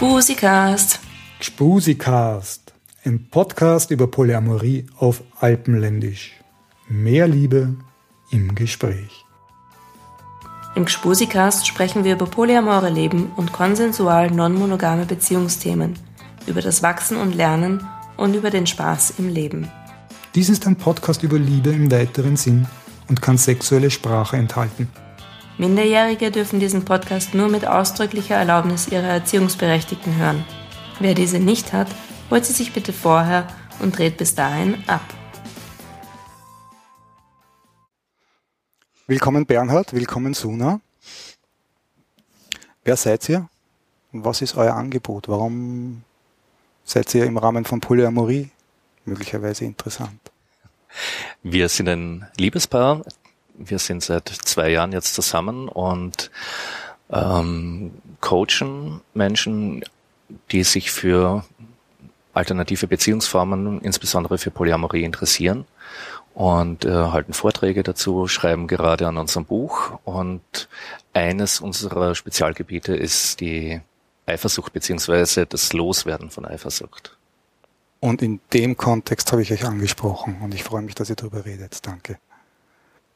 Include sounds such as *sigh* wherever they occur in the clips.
Gspusikast. Gspusikast. Ein Podcast über Polyamorie auf Alpenländisch. Mehr Liebe im Gespräch. Im Gspusikast sprechen wir über polyamore Leben und konsensual non-monogame Beziehungsthemen, über das Wachsen und Lernen und über den Spaß im Leben. Dies ist ein Podcast über Liebe im weiteren Sinn und kann sexuelle Sprache enthalten. Minderjährige dürfen diesen Podcast nur mit ausdrücklicher Erlaubnis ihrer Erziehungsberechtigten hören. Wer diese nicht hat, holt sie sich bitte vorher und dreht bis dahin ab. Willkommen Bernhard, willkommen Suna. Wer seid ihr? Und was ist euer Angebot? Warum seid ihr im Rahmen von Polyamorie möglicherweise interessant? Wir sind ein Liebespaar. Wir sind seit zwei Jahren jetzt zusammen und ähm, coachen Menschen, die sich für alternative Beziehungsformen, insbesondere für Polyamorie interessieren und äh, halten Vorträge dazu, schreiben gerade an unserem Buch und eines unserer Spezialgebiete ist die Eifersucht beziehungsweise das Loswerden von Eifersucht. Und in dem Kontext habe ich euch angesprochen und ich freue mich, dass ihr darüber redet. Danke.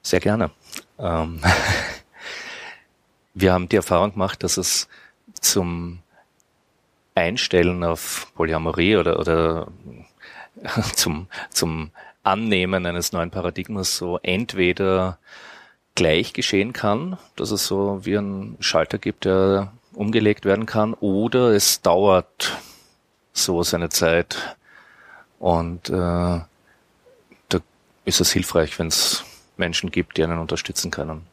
Sehr gerne. Ähm, *laughs* wir haben die Erfahrung gemacht, dass es zum Einstellen auf Polyamorie oder, oder *laughs* zum, zum Annehmen eines neuen Paradigmas so entweder gleich geschehen kann, dass es so wie ein Schalter gibt, der umgelegt werden kann, oder es dauert so seine Zeit, und äh, da ist es hilfreich, wenn es Menschen gibt, die einen unterstützen können.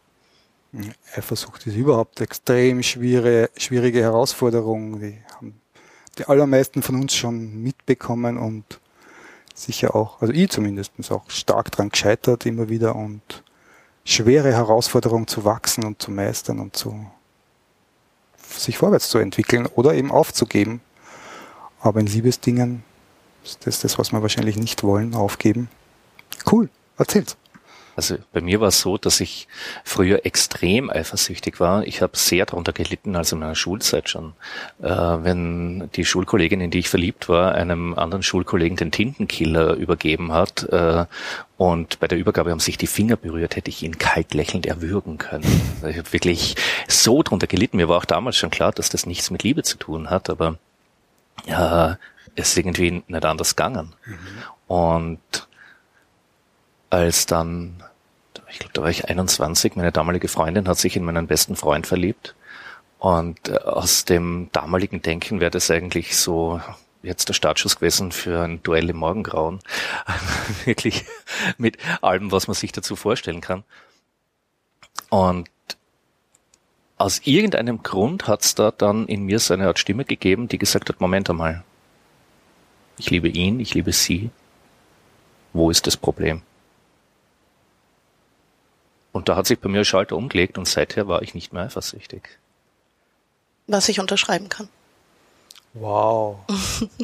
Eifersucht ist überhaupt extrem schwierige, schwierige Herausforderung. Die haben die allermeisten von uns schon mitbekommen und sicher auch, also ich zumindest auch stark dran gescheitert immer wieder und schwere Herausforderung zu wachsen und zu meistern und zu sich vorwärts zu entwickeln oder eben aufzugeben. Aber in Liebesdingen das ist das, was wir wahrscheinlich nicht wollen, aufgeben. Cool, erzähl's. Also bei mir war es so, dass ich früher extrem eifersüchtig war. Ich habe sehr darunter gelitten, also in meiner Schulzeit schon, äh, wenn die Schulkollegin, in die ich verliebt war, einem anderen Schulkollegen den Tintenkiller übergeben hat äh, und bei der Übergabe haben sich die Finger berührt, hätte ich ihn kalt lächelnd erwürgen können. Also ich habe wirklich so darunter gelitten. Mir war auch damals schon klar, dass das nichts mit Liebe zu tun hat, aber ja, ist irgendwie nicht anders gegangen. Mhm. Und als dann, ich glaube, da war ich 21, meine damalige Freundin hat sich in meinen besten Freund verliebt. Und äh, aus dem damaligen Denken wäre das eigentlich so jetzt der Startschuss gewesen für ein Duell im Morgengrauen. *laughs* Wirklich mit allem, was man sich dazu vorstellen kann. Und aus irgendeinem Grund hat es da dann in mir so eine Art Stimme gegeben, die gesagt hat, Moment einmal, ich liebe ihn, ich liebe sie. Wo ist das Problem? Und da hat sich bei mir ein Schalter umgelegt und seither war ich nicht mehr eifersüchtig. Was ich unterschreiben kann. Wow.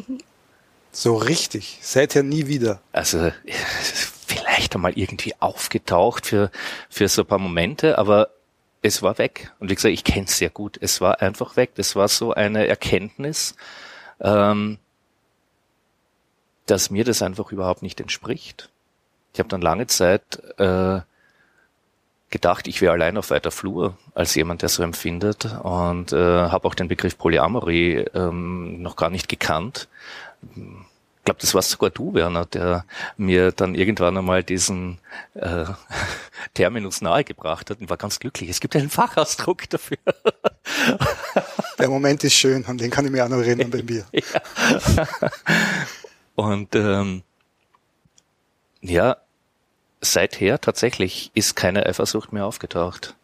*laughs* so richtig. Seither nie wieder. Also *laughs* vielleicht einmal irgendwie aufgetaucht für, für so ein paar Momente, aber es war weg. Und wie gesagt, ich kenne es sehr gut. Es war einfach weg. Das war so eine Erkenntnis. Ähm, dass mir das einfach überhaupt nicht entspricht. Ich habe dann lange Zeit äh, gedacht, ich wäre allein auf weiter Flur als jemand, der so empfindet und äh, habe auch den Begriff Polyamorie ähm, noch gar nicht gekannt. Ich glaube, das warst sogar du, Werner, der mir dann irgendwann einmal diesen äh, *laughs* Terminus nahegebracht hat und war ganz glücklich. Es gibt einen Fachausdruck dafür. Der Moment ist schön, an den kann ich mich auch noch erinnern bei mir. *laughs* Ja. Und ähm, ja, seither tatsächlich ist keine Eifersucht mehr aufgetaucht.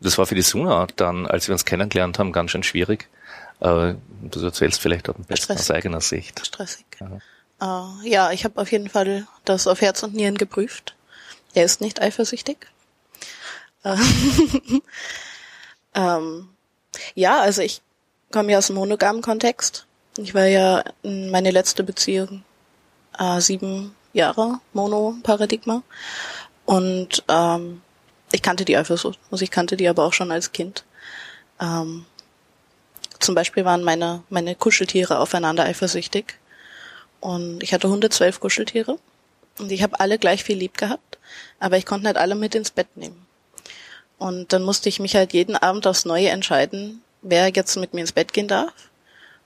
Das war für die Suna dann, als wir uns kennengelernt haben, ganz schön schwierig. Aber du erzählst vielleicht auch ein bisschen aus eigener Sicht. Stressig. Ja, uh, ja ich habe auf jeden Fall das auf Herz und Nieren geprüft. Er ist nicht eifersüchtig. *laughs* ähm, ja, also ich komme ja aus einem monogamen Kontext. Ich war ja in meine letzte Beziehung äh, sieben Jahre Mono-Paradigma. Und ähm, ich kannte die Eifersucht. Also ich kannte die aber auch schon als Kind. Ähm, zum Beispiel waren meine, meine Kuscheltiere aufeinander eifersüchtig. Und ich hatte 112 Kuscheltiere. Und ich habe alle gleich viel lieb gehabt. Aber ich konnte nicht alle mit ins Bett nehmen. Und dann musste ich mich halt jeden Abend aufs Neue entscheiden, wer jetzt mit mir ins Bett gehen darf.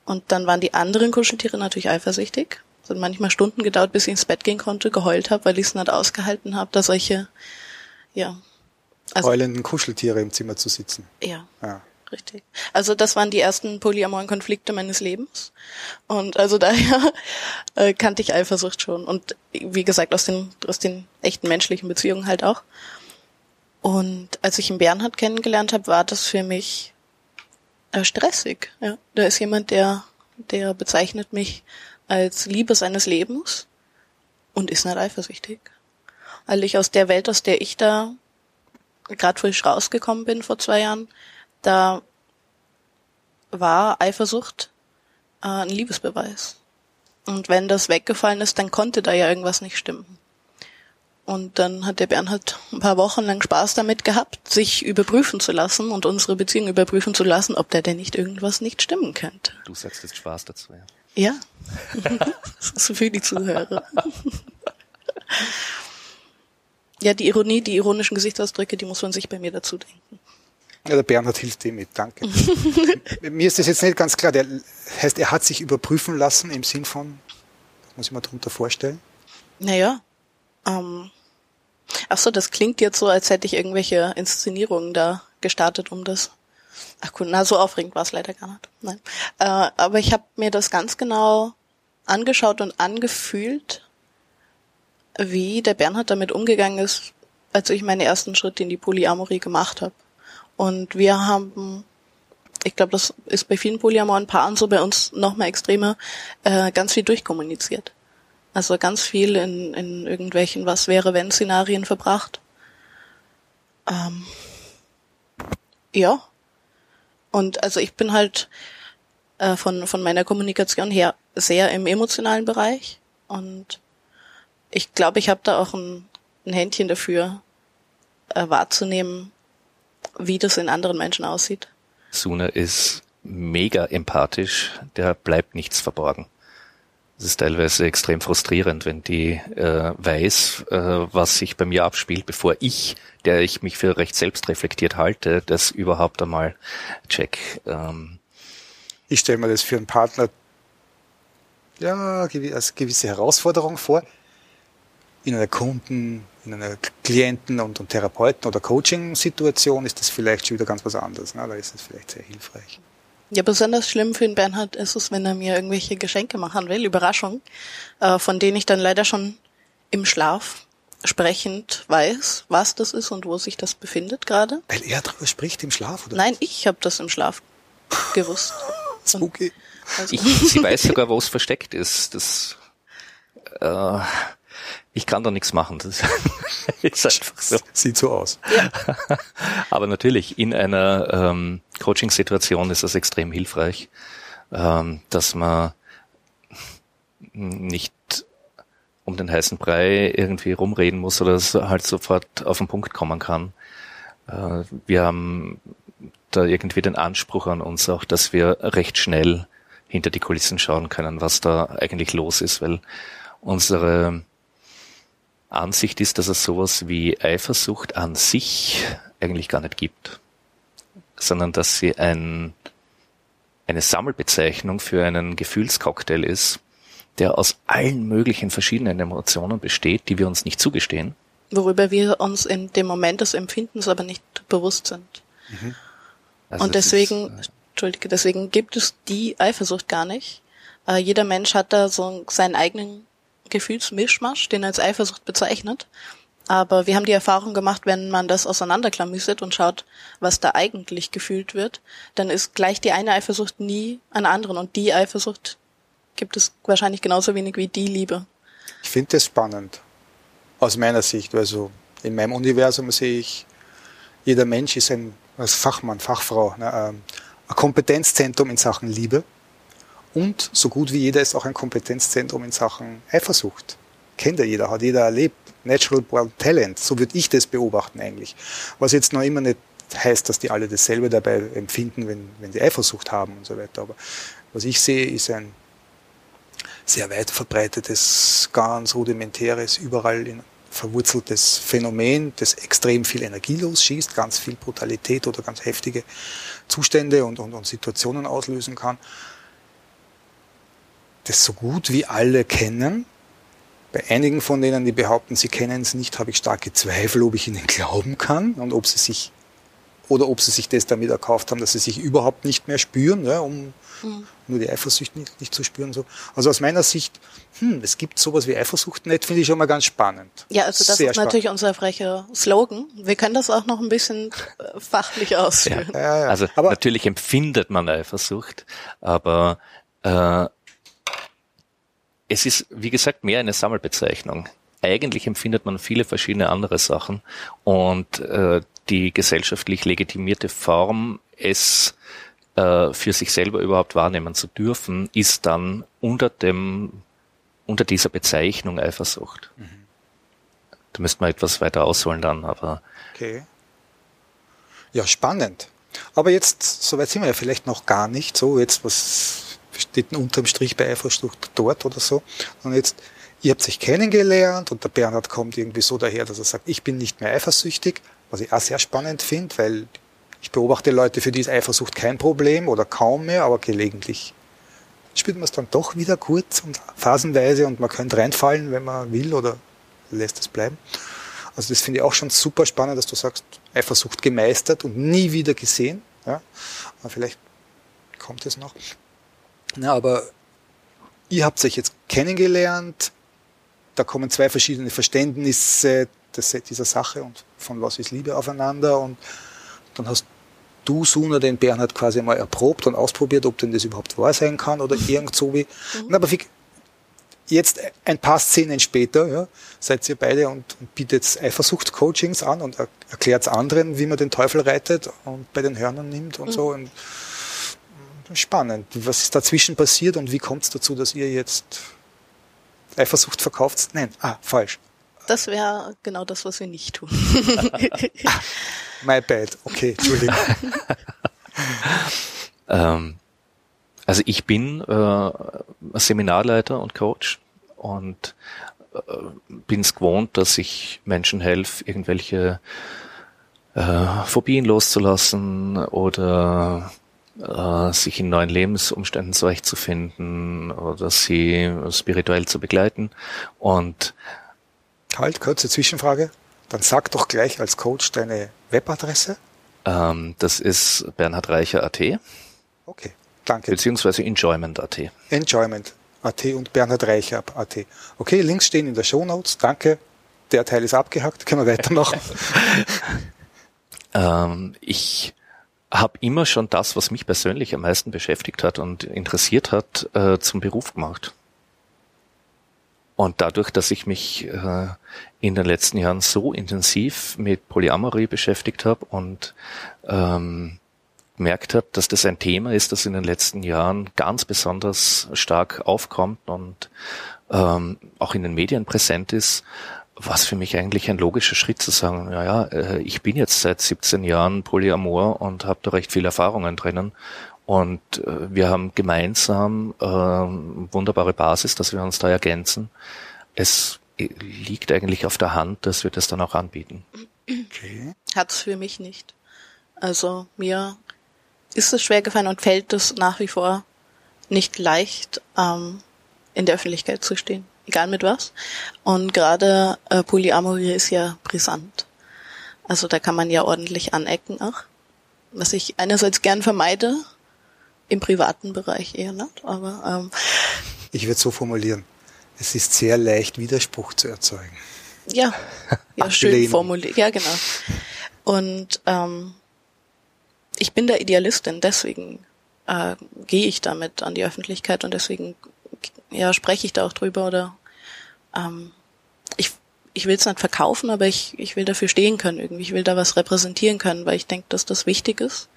Und dann waren die anderen Kuscheltiere natürlich eifersüchtig. Es hat manchmal Stunden gedauert, bis ich ins Bett gehen konnte, geheult habe, weil ich es nicht ausgehalten habe, da solche, ja. Also, Heulenden Kuscheltiere im Zimmer zu sitzen. Ja. ja. Richtig. Also das waren die ersten polyamoren Konflikte meines Lebens. Und also daher *laughs* äh, kannte ich Eifersucht schon. Und wie gesagt, aus den, aus den echten menschlichen Beziehungen halt auch. Und als ich ihn Bernhard kennengelernt habe, war das für mich äh, stressig. Ja. Da ist jemand, der, der bezeichnet mich als Liebe seines Lebens und ist nicht eifersüchtig. Weil ich aus der Welt, aus der ich da gerade frisch rausgekommen bin vor zwei Jahren, da war Eifersucht äh, ein Liebesbeweis. Und wenn das weggefallen ist, dann konnte da ja irgendwas nicht stimmen. Und dann hat der Bernhard ein paar Wochen lang Spaß damit gehabt, sich überprüfen zu lassen und unsere Beziehung überprüfen zu lassen, ob da denn nicht irgendwas nicht stimmen könnte. Du sagst jetzt Spaß dazu, ja. Ja. das ist für die Zuhörer. *laughs* ja, die Ironie, die ironischen Gesichtsausdrücke, die muss man sich bei mir dazu denken. Ja, der Bernhard hilft dem mit, danke. *laughs* mir ist das jetzt nicht ganz klar. Der heißt, er hat sich überprüfen lassen im Sinn von, muss ich mir darunter vorstellen? Naja, ähm, ach so, das klingt jetzt so, als hätte ich irgendwelche Inszenierungen da gestartet, um das Ach gut, na so aufregend war es leider gar nicht. Nein. Äh, aber ich habe mir das ganz genau angeschaut und angefühlt, wie der Bernhard damit umgegangen ist, als ich meine ersten Schritte in die Polyamorie gemacht habe. Und wir haben, ich glaube, das ist bei vielen polyamoren Paaren so, bei uns noch mal extremer, äh, ganz viel durchkommuniziert. Also ganz viel in, in irgendwelchen Was wäre wenn Szenarien verbracht. Ähm, ja, und also ich bin halt äh, von, von meiner Kommunikation her sehr im emotionalen Bereich. Und ich glaube, ich habe da auch ein, ein Händchen dafür, äh, wahrzunehmen, wie das in anderen Menschen aussieht. Suna ist mega empathisch, der bleibt nichts verborgen. Es ist teilweise extrem frustrierend, wenn die äh, weiß, äh, was sich bei mir abspielt, bevor ich, der ich mich für recht selbstreflektiert halte, das überhaupt einmal check. Ähm. Ich stelle mir das für einen Partner ja als gewisse Herausforderung vor. In einer Kunden, in einer Klienten- und, und Therapeuten- oder Coaching-Situation ist das vielleicht schon wieder ganz was anderes. Ne? Da ist es vielleicht sehr hilfreich. Ja, besonders schlimm für den Bernhard ist es, wenn er mir irgendwelche Geschenke machen will, Überraschung, äh, von denen ich dann leider schon im Schlaf sprechend weiß, was das ist und wo sich das befindet gerade. Weil er darüber spricht im Schlaf, oder? Nein, ich habe das im Schlaf gewusst. *laughs* Spooky. Also. Ich, sie weiß sogar, wo es versteckt ist. Das äh, ich kann da nichts machen. Das *laughs* ist einfach so. *laughs* Sieht so aus. Ja. Aber natürlich, in einer ähm, Coaching-Situation ist das extrem hilfreich, ähm, dass man nicht um den heißen Brei irgendwie rumreden muss oder halt sofort auf den Punkt kommen kann. Äh, wir haben da irgendwie den Anspruch an uns auch, dass wir recht schnell hinter die Kulissen schauen können, was da eigentlich los ist, weil unsere Ansicht ist, dass es sowas wie Eifersucht an sich eigentlich gar nicht gibt, sondern dass sie ein, eine Sammelbezeichnung für einen Gefühlscocktail ist, der aus allen möglichen verschiedenen Emotionen besteht, die wir uns nicht zugestehen. Worüber wir uns in dem Moment des Empfindens aber nicht bewusst sind. Mhm. Also Und deswegen, ist, äh, Entschuldige, deswegen gibt es die Eifersucht gar nicht. Äh, jeder Mensch hat da so seinen eigenen Gefühlsmischmasch, den er als Eifersucht bezeichnet. Aber wir haben die Erfahrung gemacht, wenn man das auseinanderklamüsert und schaut, was da eigentlich gefühlt wird, dann ist gleich die eine Eifersucht nie einer anderen. Und die Eifersucht gibt es wahrscheinlich genauso wenig wie die Liebe. Ich finde das spannend. Aus meiner Sicht. Also in meinem Universum sehe ich, jeder Mensch ist ein Fachmann, Fachfrau, ne, ähm, ein Kompetenzzentrum in Sachen Liebe. Und so gut wie jeder ist auch ein Kompetenzzentrum in Sachen Eifersucht. Kennt ja jeder, hat jeder erlebt. Natural Born Talent, so würde ich das beobachten eigentlich. Was jetzt noch immer nicht heißt, dass die alle dasselbe dabei empfinden, wenn, wenn sie Eifersucht haben und so weiter. Aber was ich sehe, ist ein sehr weit verbreitetes, ganz rudimentäres, überall in verwurzeltes Phänomen, das extrem viel Energie losschießt, ganz viel Brutalität oder ganz heftige Zustände und, und, und Situationen auslösen kann, das so gut wie alle kennen. Bei einigen von denen, die behaupten, sie kennen es nicht, habe ich starke Zweifel, ob ich ihnen glauben kann und ob sie sich oder ob sie sich das damit erkauft haben, dass sie sich überhaupt nicht mehr spüren, ja, um mhm. nur die Eifersucht nicht, nicht, zu spüren. So. Also aus meiner Sicht, hm, es gibt sowas wie Eifersucht nicht, finde ich schon mal ganz spannend. Ja, also das Sehr ist spannend. natürlich unser frecher Slogan. Wir können das auch noch ein bisschen äh, fachlich ausführen. Ja. Ja, ja. Also aber natürlich empfindet man Eifersucht, aber äh, es ist, wie gesagt, mehr eine Sammelbezeichnung eigentlich empfindet man viele verschiedene andere Sachen und äh, die gesellschaftlich legitimierte Form, es äh, für sich selber überhaupt wahrnehmen zu dürfen, ist dann unter dem unter dieser Bezeichnung Eifersucht. Mhm. Da müsste man etwas weiter ausholen dann, aber. Okay. Ja, spannend. Aber jetzt, soweit sind wir ja vielleicht noch gar nicht so, jetzt was steht unterm Strich bei Eifersucht dort oder so, Und jetzt, ihr habt sich kennengelernt und der Bernhard kommt irgendwie so daher, dass er sagt, ich bin nicht mehr eifersüchtig, was ich auch sehr spannend finde, weil ich beobachte Leute, für die ist Eifersucht kein Problem oder kaum mehr, aber gelegentlich spürt man es dann doch wieder kurz und phasenweise und man könnte reinfallen, wenn man will oder lässt es bleiben. Also das finde ich auch schon super spannend, dass du sagst, Eifersucht gemeistert und nie wieder gesehen. Ja? Aber vielleicht kommt es noch. Na, aber ihr habt euch jetzt kennengelernt, da kommen zwei verschiedene Verständnisse dieser Sache und von was ist Liebe aufeinander und dann hast du, Suna, den Bernhard quasi mal erprobt und ausprobiert, ob denn das überhaupt wahr sein kann oder irgend so wie. Mhm. Aber wie, jetzt ein paar Szenen später, ja, seid ihr beide und, und bietet Eifersucht-Coachings an und er, erklärt anderen, wie man den Teufel reitet und bei den Hörnern nimmt und mhm. so. Und, spannend. Was ist dazwischen passiert und wie kommt es dazu, dass ihr jetzt Eifersucht verkauft? Nein, ah, falsch. Das wäre genau das, was wir nicht tun. *laughs* My bad. Okay, Entschuldigung. *laughs* ähm, also ich bin äh, Seminarleiter und Coach und äh, bin es gewohnt, dass ich Menschen helfe, irgendwelche äh, Phobien loszulassen oder äh, sich in neuen Lebensumständen zurechtzufinden oder sie spirituell zu begleiten. Und Halt, kurze Zwischenfrage. Dann sag doch gleich als Coach deine Webadresse. Ähm, das ist bernhardreicher.at. Okay, danke. Beziehungsweise enjoyment.at. Enjoyment.at und bernhardreicher.at. Okay, Links stehen in der Show Notes. Danke. Der Teil ist abgehackt. Können wir weitermachen? *laughs* *laughs* ähm, ich habe immer schon das, was mich persönlich am meisten beschäftigt hat und interessiert hat, äh, zum Beruf gemacht. Und dadurch, dass ich mich äh, in den letzten Jahren so intensiv mit Polyamorie beschäftigt habe und ähm, gemerkt habe, dass das ein Thema ist, das in den letzten Jahren ganz besonders stark aufkommt und ähm, auch in den Medien präsent ist, was für mich eigentlich ein logischer Schritt zu sagen, naja, äh, ich bin jetzt seit 17 Jahren Polyamor und habe da recht viele Erfahrungen drinnen und äh, wir haben gemeinsam äh, wunderbare Basis, dass wir uns da ergänzen. Es liegt eigentlich auf der Hand, dass wir das dann auch anbieten. Okay. Hat's für mich nicht. Also mir ist es schwer gefallen und fällt es nach wie vor nicht leicht, ähm, in der Öffentlichkeit zu stehen. Egal mit was. Und gerade äh, Polyamorie ist ja brisant. Also da kann man ja ordentlich anecken auch. Was ich einerseits gern vermeide, im privaten Bereich eher nicht, aber ähm, ich würde so formulieren. Es ist sehr leicht, Widerspruch zu erzeugen. Ja, *laughs* ja schön formuliert. Ja, genau. Und ähm, ich bin der Idealistin, deswegen äh, gehe ich damit an die Öffentlichkeit und deswegen ja spreche ich da auch drüber oder ähm, ich ich will es nicht verkaufen, aber ich ich will dafür stehen können irgendwie. Ich will da was repräsentieren können, weil ich denke, dass das wichtig ist,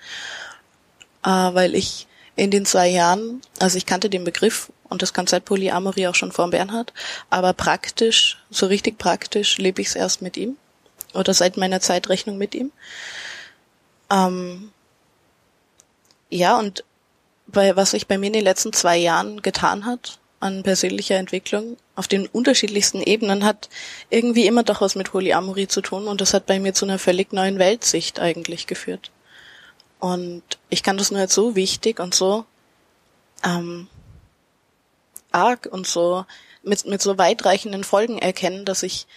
äh, weil ich in den zwei Jahren, also ich kannte den Begriff und das Konzept Polyamorie auch schon vor Bernhard, aber praktisch, so richtig praktisch lebe ich es erst mit ihm oder seit meiner Zeitrechnung mit ihm. Ähm, ja, und bei, was sich bei mir in den letzten zwei Jahren getan hat an persönlicher Entwicklung auf den unterschiedlichsten Ebenen hat irgendwie immer doch was mit Polyamorie zu tun und das hat bei mir zu einer völlig neuen Weltsicht eigentlich geführt. Und ich kann das nur als so wichtig und so ähm, arg und so mit, mit so weitreichenden Folgen erkennen, dass ich,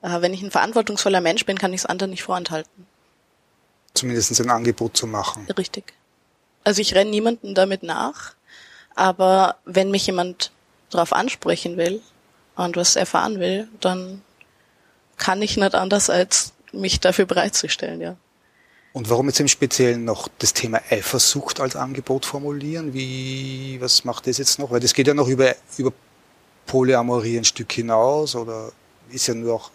äh, wenn ich ein verantwortungsvoller Mensch bin, kann ich es anderen nicht vorenthalten. Zumindest ein Angebot zu machen. Richtig. Also ich renne niemanden damit nach, aber wenn mich jemand darauf ansprechen will und was erfahren will, dann kann ich nicht anders, als mich dafür bereitzustellen, ja. Und warum jetzt im Speziellen noch das Thema Eifersucht als Angebot formulieren? Wie, was macht das jetzt noch? Weil das geht ja noch über, über Polyamorie ein Stück hinaus oder ist ja nur auch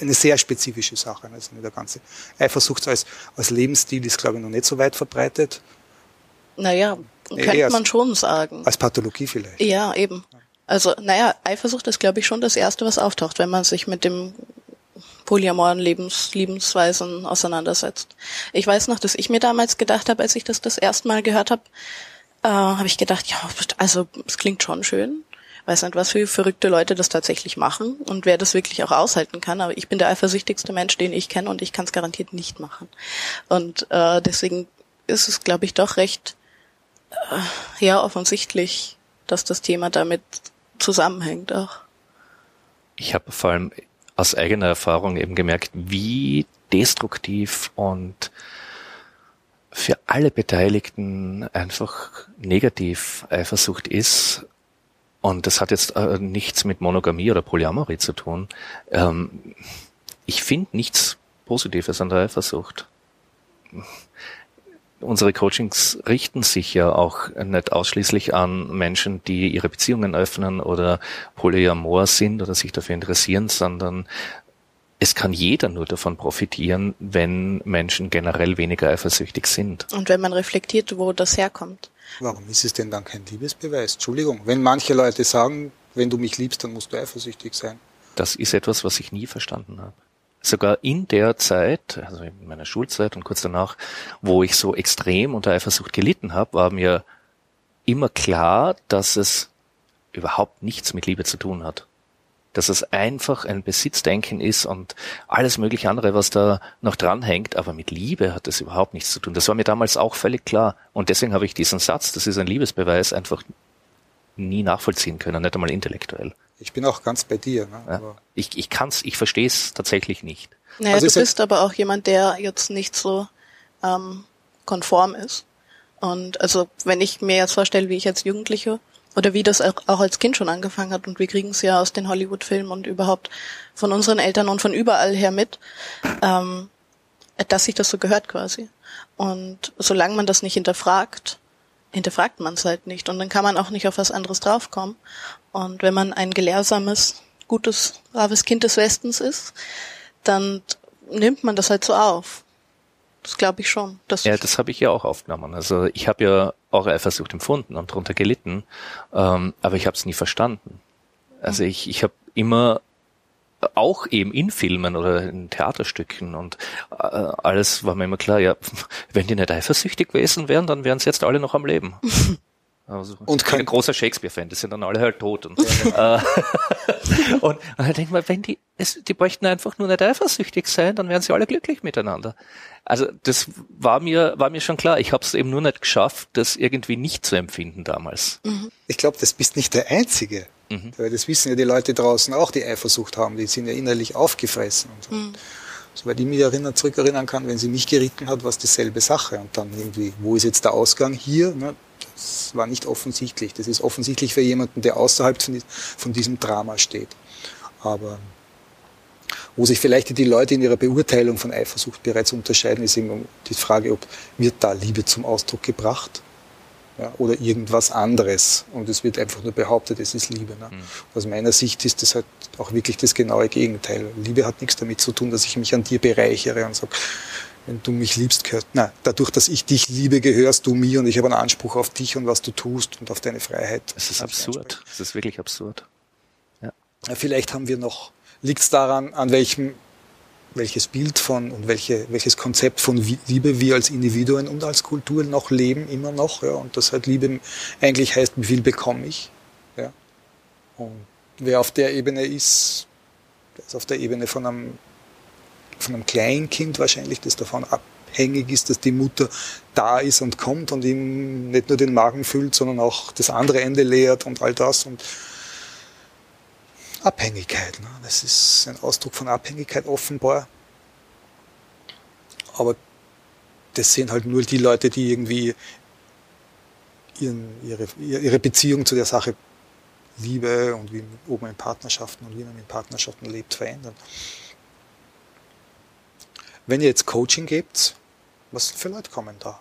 eine sehr spezifische Sache. Also der ganze Eifersucht als, als Lebensstil ist, glaube ich, noch nicht so weit verbreitet. Naja, könnte man schon sagen. Als Pathologie vielleicht. Ja, eben. Also, naja, Eifersucht ist, glaube ich, schon das Erste, was auftaucht, wenn man sich mit dem polyamoren Lebens, Lebensweisen auseinandersetzt. Ich weiß noch, dass ich mir damals gedacht habe, als ich das das erste Mal gehört habe, äh, habe ich gedacht, ja, also es klingt schon schön. Weiß nicht, was für verrückte Leute das tatsächlich machen und wer das wirklich auch aushalten kann. Aber ich bin der eifersüchtigste Mensch, den ich kenne und ich kann es garantiert nicht machen. Und äh, deswegen ist es, glaube ich, doch recht äh, ja offensichtlich, dass das Thema damit zusammenhängt auch. Ich habe vor allem aus eigener Erfahrung eben gemerkt, wie destruktiv und für alle Beteiligten einfach negativ Eifersucht ist. Und das hat jetzt äh, nichts mit Monogamie oder Polyamorie zu tun. Ähm, ich finde nichts Positives an der Eifersucht unsere Coachings richten sich ja auch nicht ausschließlich an Menschen, die ihre Beziehungen öffnen oder polyamor sind oder sich dafür interessieren, sondern es kann jeder nur davon profitieren, wenn Menschen generell weniger eifersüchtig sind. Und wenn man reflektiert, wo das herkommt. Warum ist es denn dann kein Liebesbeweis? Entschuldigung, wenn manche Leute sagen, wenn du mich liebst, dann musst du eifersüchtig sein. Das ist etwas, was ich nie verstanden habe sogar in der Zeit, also in meiner Schulzeit und kurz danach, wo ich so extrem unter Eifersucht gelitten habe, war mir immer klar, dass es überhaupt nichts mit Liebe zu tun hat. Dass es einfach ein Besitzdenken ist und alles mögliche andere, was da noch dranhängt, aber mit Liebe hat es überhaupt nichts zu tun. Das war mir damals auch völlig klar. Und deswegen habe ich diesen Satz, das ist ein Liebesbeweis, einfach nie nachvollziehen können, nicht einmal intellektuell. Ich bin auch ganz bei dir. Ne? Ja, ich ich kann's, ich verstehe es tatsächlich nicht. Naja, also du bist aber auch jemand, der jetzt nicht so ähm, konform ist. Und also wenn ich mir jetzt vorstelle, wie ich als Jugendliche oder wie das auch als Kind schon angefangen hat und wir kriegen es ja aus den Hollywood-Filmen und überhaupt von unseren Eltern und von überall her mit, ähm, dass sich das so gehört quasi. Und solange man das nicht hinterfragt, hinterfragt man es halt nicht und dann kann man auch nicht auf was anderes draufkommen. Und wenn man ein gelehrsames, gutes, braves Kind des Westens ist, dann nimmt man das halt so auf. Das glaube ich schon. ja, das habe ich ja auch aufgenommen. Also ich habe ja auch Eifersucht empfunden und darunter gelitten, ähm, aber ich habe es nie verstanden. Also ich, ich habe immer auch eben in Filmen oder in Theaterstücken und äh, alles war mir immer klar, ja, *laughs* wenn die nicht eifersüchtig gewesen wären, dann wären sie jetzt alle noch am Leben. *laughs* Also, und kein großer Shakespeare-Fan, die sind dann alle halt tot. Und, *laughs* äh, *laughs* und, und dann denkt man, wenn die, es, die bräuchten einfach nur nicht eifersüchtig sein, dann wären sie alle glücklich miteinander. Also das war mir, war mir schon klar. Ich habe es eben nur nicht geschafft, das irgendwie nicht zu empfinden damals. Mhm. Ich glaube, das bist nicht der Einzige. Mhm. Weil das wissen ja die Leute draußen auch, die Eifersucht haben. Die sind ja innerlich aufgefressen. Und so. Mhm. Soweit ich mich erinnern, zurückerinnern kann, wenn sie mich geritten hat, war es dieselbe Sache. Und dann irgendwie, wo ist jetzt der Ausgang hier? Ne? Das war nicht offensichtlich. Das ist offensichtlich für jemanden, der außerhalb von diesem Drama steht. Aber wo sich vielleicht die Leute in ihrer Beurteilung von Eifersucht bereits unterscheiden, ist eben die Frage, ob wird da Liebe zum Ausdruck gebracht ja, oder irgendwas anderes. Und es wird einfach nur behauptet, es ist Liebe. Ne? Mhm. Aus meiner Sicht ist das halt auch wirklich das genaue Gegenteil. Liebe hat nichts damit zu tun, dass ich mich an dir bereichere und sage, wenn du mich liebst, gehört, na, dadurch, dass ich dich liebe, gehörst du mir und ich habe einen Anspruch auf dich und was du tust und auf deine Freiheit. Es ist absurd. Es ist wirklich absurd. Ja. ja. Vielleicht haben wir noch, liegt es daran, an welchem welches Bild von und welche, welches Konzept von Liebe wir als Individuen und als Kultur noch leben, immer noch. Ja, und das halt Liebe eigentlich heißt, wie viel bekomme ich. Ja. Und wer auf der Ebene ist, der ist auf der Ebene von einem, von einem Kleinkind wahrscheinlich, das davon abhängig ist, dass die Mutter da ist und kommt und ihm nicht nur den Magen füllt, sondern auch das andere Ende leert und all das. Und Abhängigkeit. Ne? Das ist ein Ausdruck von Abhängigkeit offenbar. Aber das sind halt nur die Leute, die irgendwie ihren, ihre, ihre Beziehung zu der Sache Liebe und wie oben in Partnerschaften und wie man in Partnerschaften lebt, verändern. Wenn ihr jetzt Coaching gebt, was für Leute kommen da?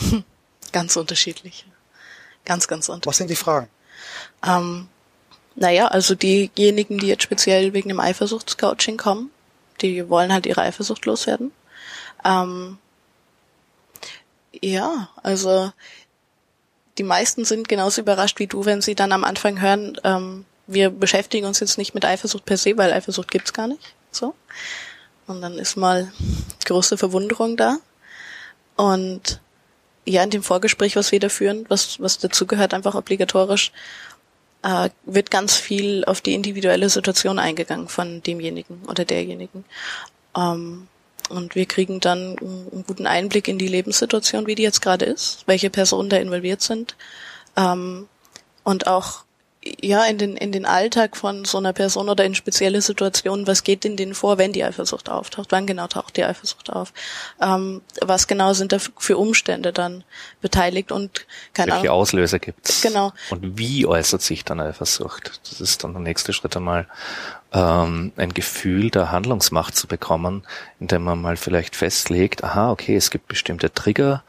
*laughs* Ganz unterschiedlich. Ganz, ganz unterschiedlich. Was sind die Fragen? Ähm, naja, also diejenigen, die jetzt speziell wegen dem Eifersuchtscoaching kommen, die wollen halt ihre Eifersucht loswerden. Ähm, ja, also die meisten sind genauso überrascht wie du, wenn sie dann am Anfang hören, ähm, wir beschäftigen uns jetzt nicht mit Eifersucht per se, weil Eifersucht gibt's gar nicht. So. Und dann ist mal große Verwunderung da. Und ja, in dem Vorgespräch, was wir da führen, was, was dazugehört, einfach obligatorisch, äh, wird ganz viel auf die individuelle Situation eingegangen von demjenigen oder derjenigen. Ähm, und wir kriegen dann einen guten Einblick in die Lebenssituation, wie die jetzt gerade ist, welche Personen da involviert sind. Ähm, und auch ja, in den, in den Alltag von so einer Person oder in spezielle Situationen, was geht in denen vor, wenn die Eifersucht auftaucht? Wann genau taucht die Eifersucht auf? Ähm, was genau sind da für Umstände dann beteiligt und keine Welche Ahnung. Auslöser gibt's? Genau. Und wie äußert sich dann Eifersucht? Das ist dann der nächste Schritt einmal, ähm, ein Gefühl der Handlungsmacht zu bekommen, indem man mal vielleicht festlegt, aha, okay, es gibt bestimmte Trigger,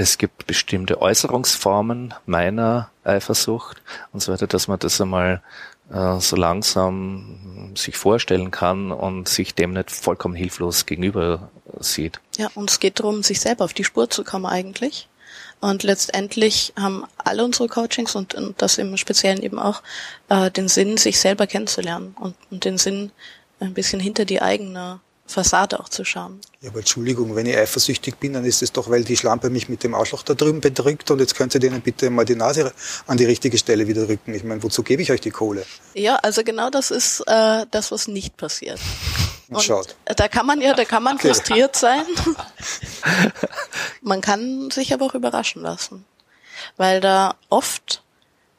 es gibt bestimmte Äußerungsformen meiner Eifersucht und so weiter, dass man das einmal äh, so langsam sich vorstellen kann und sich dem nicht vollkommen hilflos gegenüber sieht. Ja, und es geht darum, sich selber auf die Spur zu kommen eigentlich. Und letztendlich haben alle unsere Coachings und, und das im Speziellen eben auch äh, den Sinn, sich selber kennenzulernen und, und den Sinn, ein bisschen hinter die eigene Fassade auch zu schauen. Ja, aber Entschuldigung, wenn ich eifersüchtig bin, dann ist es doch, weil die Schlampe mich mit dem Arschloch da drüben bedrückt und jetzt könnt ihr denen bitte mal die Nase an die richtige Stelle wieder rücken. Ich meine, wozu gebe ich euch die Kohle? Ja, also genau das ist äh, das, was nicht passiert. *laughs* Und Schaut. Da kann man ja, da kann man frustriert sein. *laughs* man kann sich aber auch überraschen lassen. Weil da oft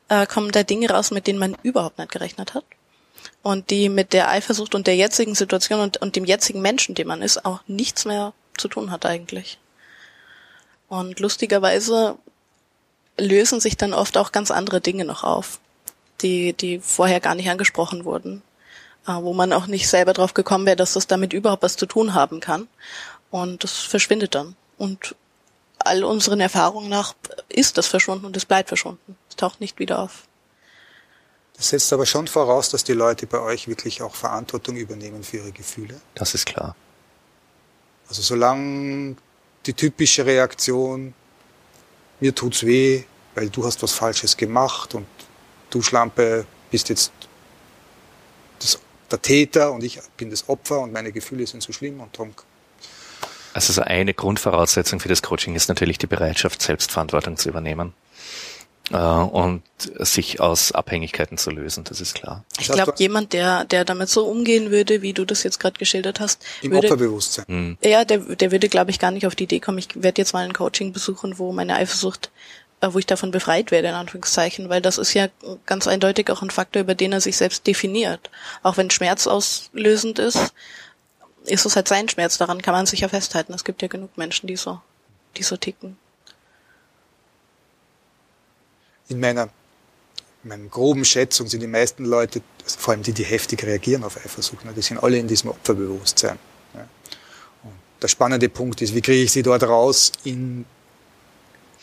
äh, kommen da Dinge raus, mit denen man überhaupt nicht gerechnet hat und die mit der Eifersucht und der jetzigen Situation und, und dem jetzigen Menschen, dem man ist, auch nichts mehr zu tun hat eigentlich. Und lustigerweise lösen sich dann oft auch ganz andere Dinge noch auf, die, die vorher gar nicht angesprochen wurden, äh, wo man auch nicht selber drauf gekommen wäre, dass das damit überhaupt was zu tun haben kann. Und das verschwindet dann. Und all unseren Erfahrungen nach ist das verschwunden und es bleibt verschwunden. Es taucht nicht wieder auf. Das setzt aber schon voraus, dass die Leute bei euch wirklich auch Verantwortung übernehmen für ihre Gefühle. Das ist klar. Also solange die typische Reaktion, mir tut's weh, weil du hast was Falsches gemacht und du Schlampe bist jetzt das, der Täter und ich bin das Opfer und meine Gefühle sind so schlimm und darum also so eine Grundvoraussetzung für das Coaching ist natürlich die Bereitschaft, Selbstverantwortung zu übernehmen äh, und sich aus Abhängigkeiten zu lösen, das ist klar. Ich glaube, jemand, der, der damit so umgehen würde, wie du das jetzt gerade geschildert hast, im würde, Opferbewusstsein. Hm. Ja, der, der würde, glaube ich, gar nicht auf die Idee kommen. Ich werde jetzt mal ein Coaching besuchen, wo meine Eifersucht, äh, wo ich davon befreit werde, in Anführungszeichen, weil das ist ja ganz eindeutig auch ein Faktor, über den er sich selbst definiert. Auch wenn Schmerz auslösend ist, ist es halt sein Schmerz. Daran kann man sich ja festhalten. Es gibt ja genug Menschen, die so, die so ticken. In meiner, in meiner groben Schätzung sind die meisten Leute, vor allem die, die heftig reagieren auf Eifersucht, ne, die sind alle in diesem Opferbewusstsein. Ja. Und der spannende Punkt ist, wie kriege ich sie dort raus in,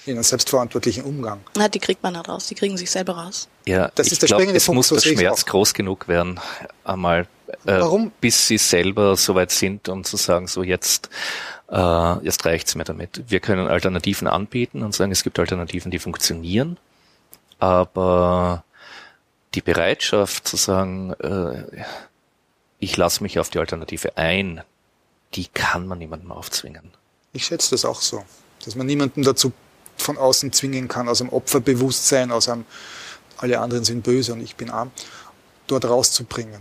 in einen selbstverantwortlichen Umgang? Na, die kriegt man da raus, die kriegen sich selber raus. Ja, das ist der glaub, springende es Punkt. muss der Schmerz groß genug werden, einmal, äh, Warum? bis sie selber so weit sind, um zu sagen, so jetzt äh, jetzt reicht's mir damit. Wir können Alternativen anbieten und sagen, es gibt Alternativen, die funktionieren aber die Bereitschaft zu sagen, äh, ich lasse mich auf die Alternative ein, die kann man niemandem aufzwingen. Ich schätze das auch so, dass man niemanden dazu von außen zwingen kann, aus einem Opferbewusstsein, aus einem alle anderen sind böse und ich bin arm, dort rauszubringen.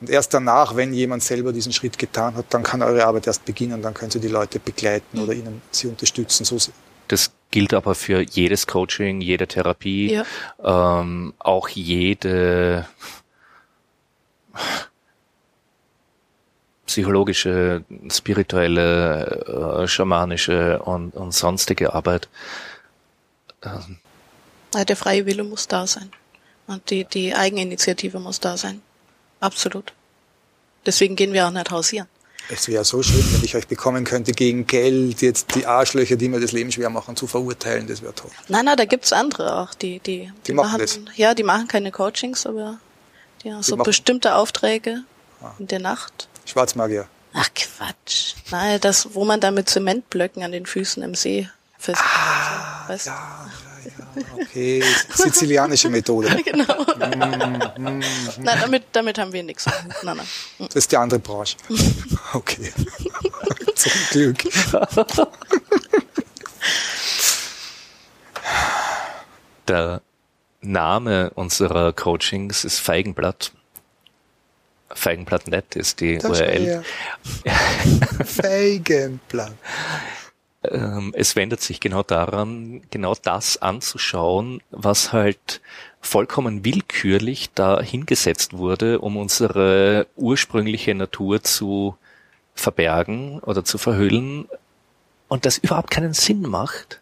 Und erst danach, wenn jemand selber diesen Schritt getan hat, dann kann eure Arbeit erst beginnen, dann können Sie die Leute begleiten oder ihnen sie unterstützen. So das gilt aber für jedes Coaching, jede Therapie, ja. ähm, auch jede psychologische, spirituelle, äh, schamanische und, und sonstige Arbeit. Ähm. Der freie Wille muss da sein. Und die, die Eigeninitiative muss da sein. Absolut. Deswegen gehen wir auch nicht hausieren. Es wäre so schön, wenn ich euch bekommen könnte, gegen Geld jetzt die Arschlöcher, die mir das Leben schwer machen, zu verurteilen. Das wäre toll. Nein, nein, da gibt's andere auch, die, die, die, die machen, machen das. Ja, die machen keine Coachings, aber die haben so bestimmte Aufträge ah. in der Nacht. Schwarzmagier. Ach Quatsch. Nein, das, wo man da mit Zementblöcken an den Füßen im See festhält. Ah, weißt? ja, ja, okay. Sizilianische Methode. *laughs* genau. Mm. Nein, damit, damit haben wir nichts. Nein, nein. Das ist die andere Branche. *laughs* Okay. *laughs* Zum Glück. Der Name unserer Coachings ist Feigenblatt. Feigenblatt.net ist die das URL. Feigenblatt. Ähm, es wendet sich genau daran, genau das anzuschauen, was halt vollkommen willkürlich da hingesetzt wurde, um unsere ursprüngliche Natur zu verbergen oder zu verhüllen und das überhaupt keinen Sinn macht,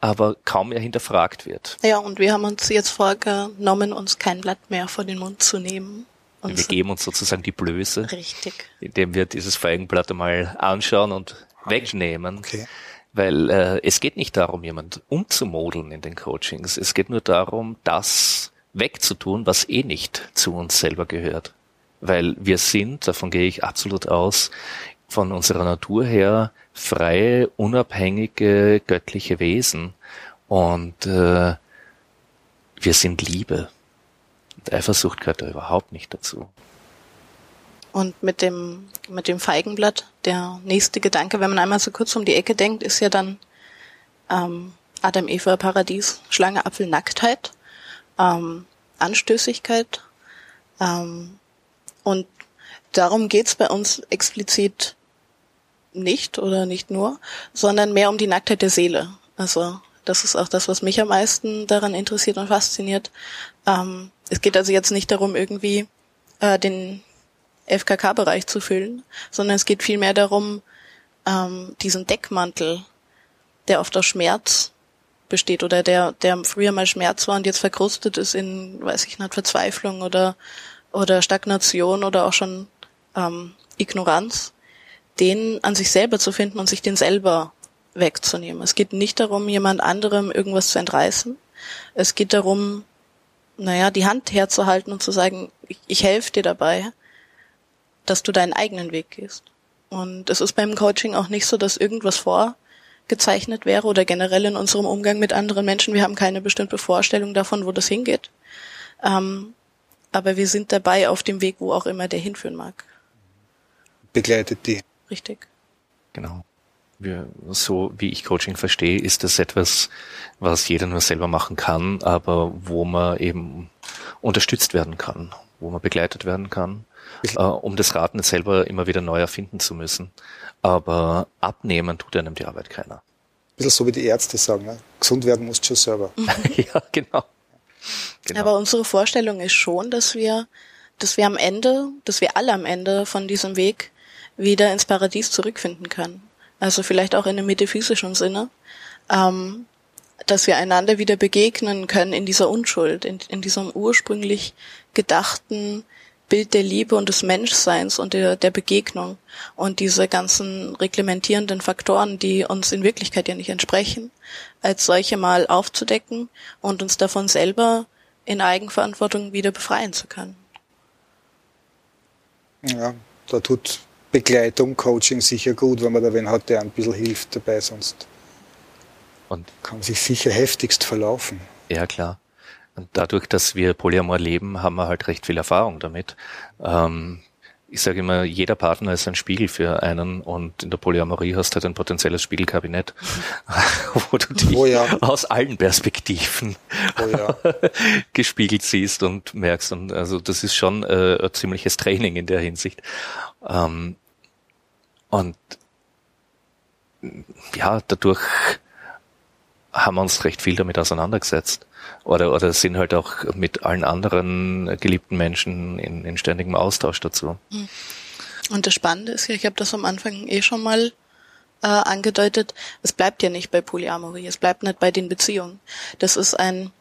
aber kaum mehr hinterfragt wird. Ja, und wir haben uns jetzt vorgenommen, uns kein Blatt mehr vor den Mund zu nehmen. Und wir geben uns sozusagen die Blöße. Richtig. Indem wir dieses Feigenblatt einmal anschauen und wegnehmen. Okay. Weil äh, es geht nicht darum, jemand umzumodeln in den Coachings. Es geht nur darum, das wegzutun, was eh nicht zu uns selber gehört. Weil wir sind, davon gehe ich absolut aus, von unserer Natur her freie, unabhängige, göttliche Wesen. Und äh, wir sind Liebe. Und Eifersucht gehört da überhaupt nicht dazu. Und mit dem, mit dem Feigenblatt, der nächste Gedanke, wenn man einmal so kurz um die Ecke denkt, ist ja dann ähm, Adam, Eva, Paradies, Schlange, Apfel, Nacktheit, ähm, Anstößigkeit. Ähm, und darum geht's bei uns explizit nicht oder nicht nur, sondern mehr um die Nacktheit der Seele. Also das ist auch das, was mich am meisten daran interessiert und fasziniert. Ähm, es geht also jetzt nicht darum, irgendwie äh, den FKK-Bereich zu füllen, sondern es geht vielmehr darum, ähm, diesen Deckmantel, der oft aus Schmerz besteht oder der, der früher mal Schmerz war und jetzt verkrustet ist in, weiß ich nicht, Verzweiflung oder, oder Stagnation oder auch schon ähm, Ignoranz, den an sich selber zu finden und sich den selber wegzunehmen. Es geht nicht darum, jemand anderem irgendwas zu entreißen. Es geht darum, naja, die Hand herzuhalten und zu sagen, ich, ich helfe dir dabei, dass du deinen eigenen Weg gehst. Und es ist beim Coaching auch nicht so, dass irgendwas vorgezeichnet wäre oder generell in unserem Umgang mit anderen Menschen. Wir haben keine bestimmte Vorstellung davon, wo das hingeht. Ähm, aber wir sind dabei auf dem Weg, wo auch immer der hinführen mag. Begleitet die. Richtig. Genau. Wir, so wie ich Coaching verstehe, ist das etwas, was jeder nur selber machen kann, aber wo man eben unterstützt werden kann, wo man begleitet werden kann äh, um das Rad nicht selber immer wieder neu erfinden zu müssen. Aber abnehmen tut einem die Arbeit keiner. Ein bisschen so wie die Ärzte sagen, ne? gesund werden musst du schon selber. *laughs* ja, genau. genau. Aber unsere Vorstellung ist schon, dass wir, dass wir am Ende, dass wir alle am Ende von diesem Weg wieder ins Paradies zurückfinden können. Also vielleicht auch in einem metaphysischen Sinne. Ähm, dass wir einander wieder begegnen können in dieser Unschuld, in, in diesem ursprünglich gedachten, Bild der Liebe und des Menschseins und der, der Begegnung und diese ganzen reglementierenden Faktoren, die uns in Wirklichkeit ja nicht entsprechen, als solche mal aufzudecken und uns davon selber in Eigenverantwortung wieder befreien zu können. Ja, da tut Begleitung, Coaching sicher gut, wenn man da wen hat, der ein bisschen hilft dabei, sonst und kann sich sicher heftigst verlaufen. Ja, klar. Und dadurch, dass wir Polyamor leben, haben wir halt recht viel Erfahrung damit. Ähm, ich sage immer, jeder Partner ist ein Spiegel für einen und in der Polyamorie hast du halt ein potenzielles Spiegelkabinett, *laughs* wo du dich oh ja. aus allen Perspektiven oh ja. *laughs* gespiegelt siehst und merkst. Und also das ist schon äh, ein ziemliches Training in der Hinsicht. Ähm, und ja, dadurch haben wir uns recht viel damit auseinandergesetzt. Oder, oder sind halt auch mit allen anderen geliebten Menschen in, in ständigem Austausch dazu. Hm. Und das Spannende ist ja, ich habe das am Anfang eh schon mal äh, angedeutet, es bleibt ja nicht bei Polyamorie, es bleibt nicht bei den Beziehungen. Das ist ein,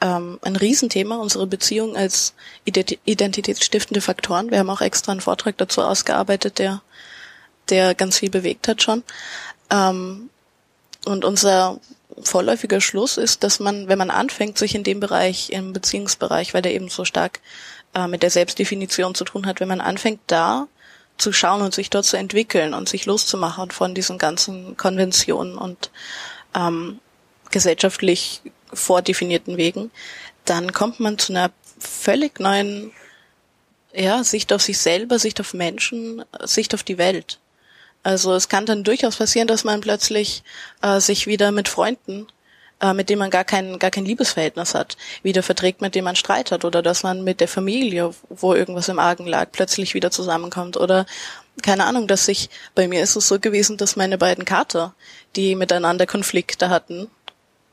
ähm, ein Riesenthema, unsere Beziehung als identitätsstiftende Faktoren. Wir haben auch extra einen Vortrag dazu ausgearbeitet, der, der ganz viel bewegt hat schon. Ähm, und unser vorläufiger Schluss ist, dass man, wenn man anfängt, sich in dem Bereich, im Beziehungsbereich, weil der eben so stark äh, mit der Selbstdefinition zu tun hat, wenn man anfängt, da zu schauen und sich dort zu entwickeln und sich loszumachen von diesen ganzen Konventionen und ähm, gesellschaftlich vordefinierten Wegen, dann kommt man zu einer völlig neuen ja, Sicht auf sich selber, Sicht auf Menschen, Sicht auf die Welt. Also es kann dann durchaus passieren, dass man plötzlich äh, sich wieder mit Freunden, äh, mit denen man gar kein, gar kein Liebesverhältnis hat, wieder verträgt, mit dem man Streit hat oder dass man mit der Familie, wo irgendwas im Argen lag, plötzlich wieder zusammenkommt oder keine Ahnung, dass sich, bei mir ist es so gewesen, dass meine beiden Kater, die miteinander Konflikte hatten,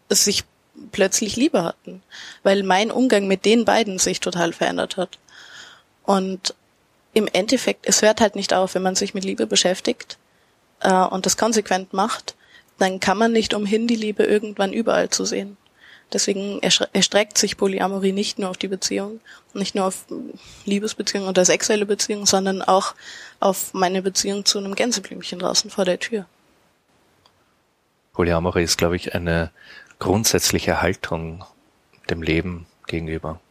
sich plötzlich Liebe hatten, weil mein Umgang mit den beiden sich total verändert hat. Und im Endeffekt, es hört halt nicht auf, wenn man sich mit Liebe beschäftigt äh, und das konsequent macht, dann kann man nicht umhin, die Liebe irgendwann überall zu sehen. Deswegen erstreckt sich Polyamorie nicht nur auf die Beziehung, nicht nur auf Liebesbeziehungen oder sexuelle Beziehungen, sondern auch auf meine Beziehung zu einem Gänseblümchen draußen vor der Tür. Polyamorie ist, glaube ich, eine grundsätzliche Haltung dem Leben gegenüber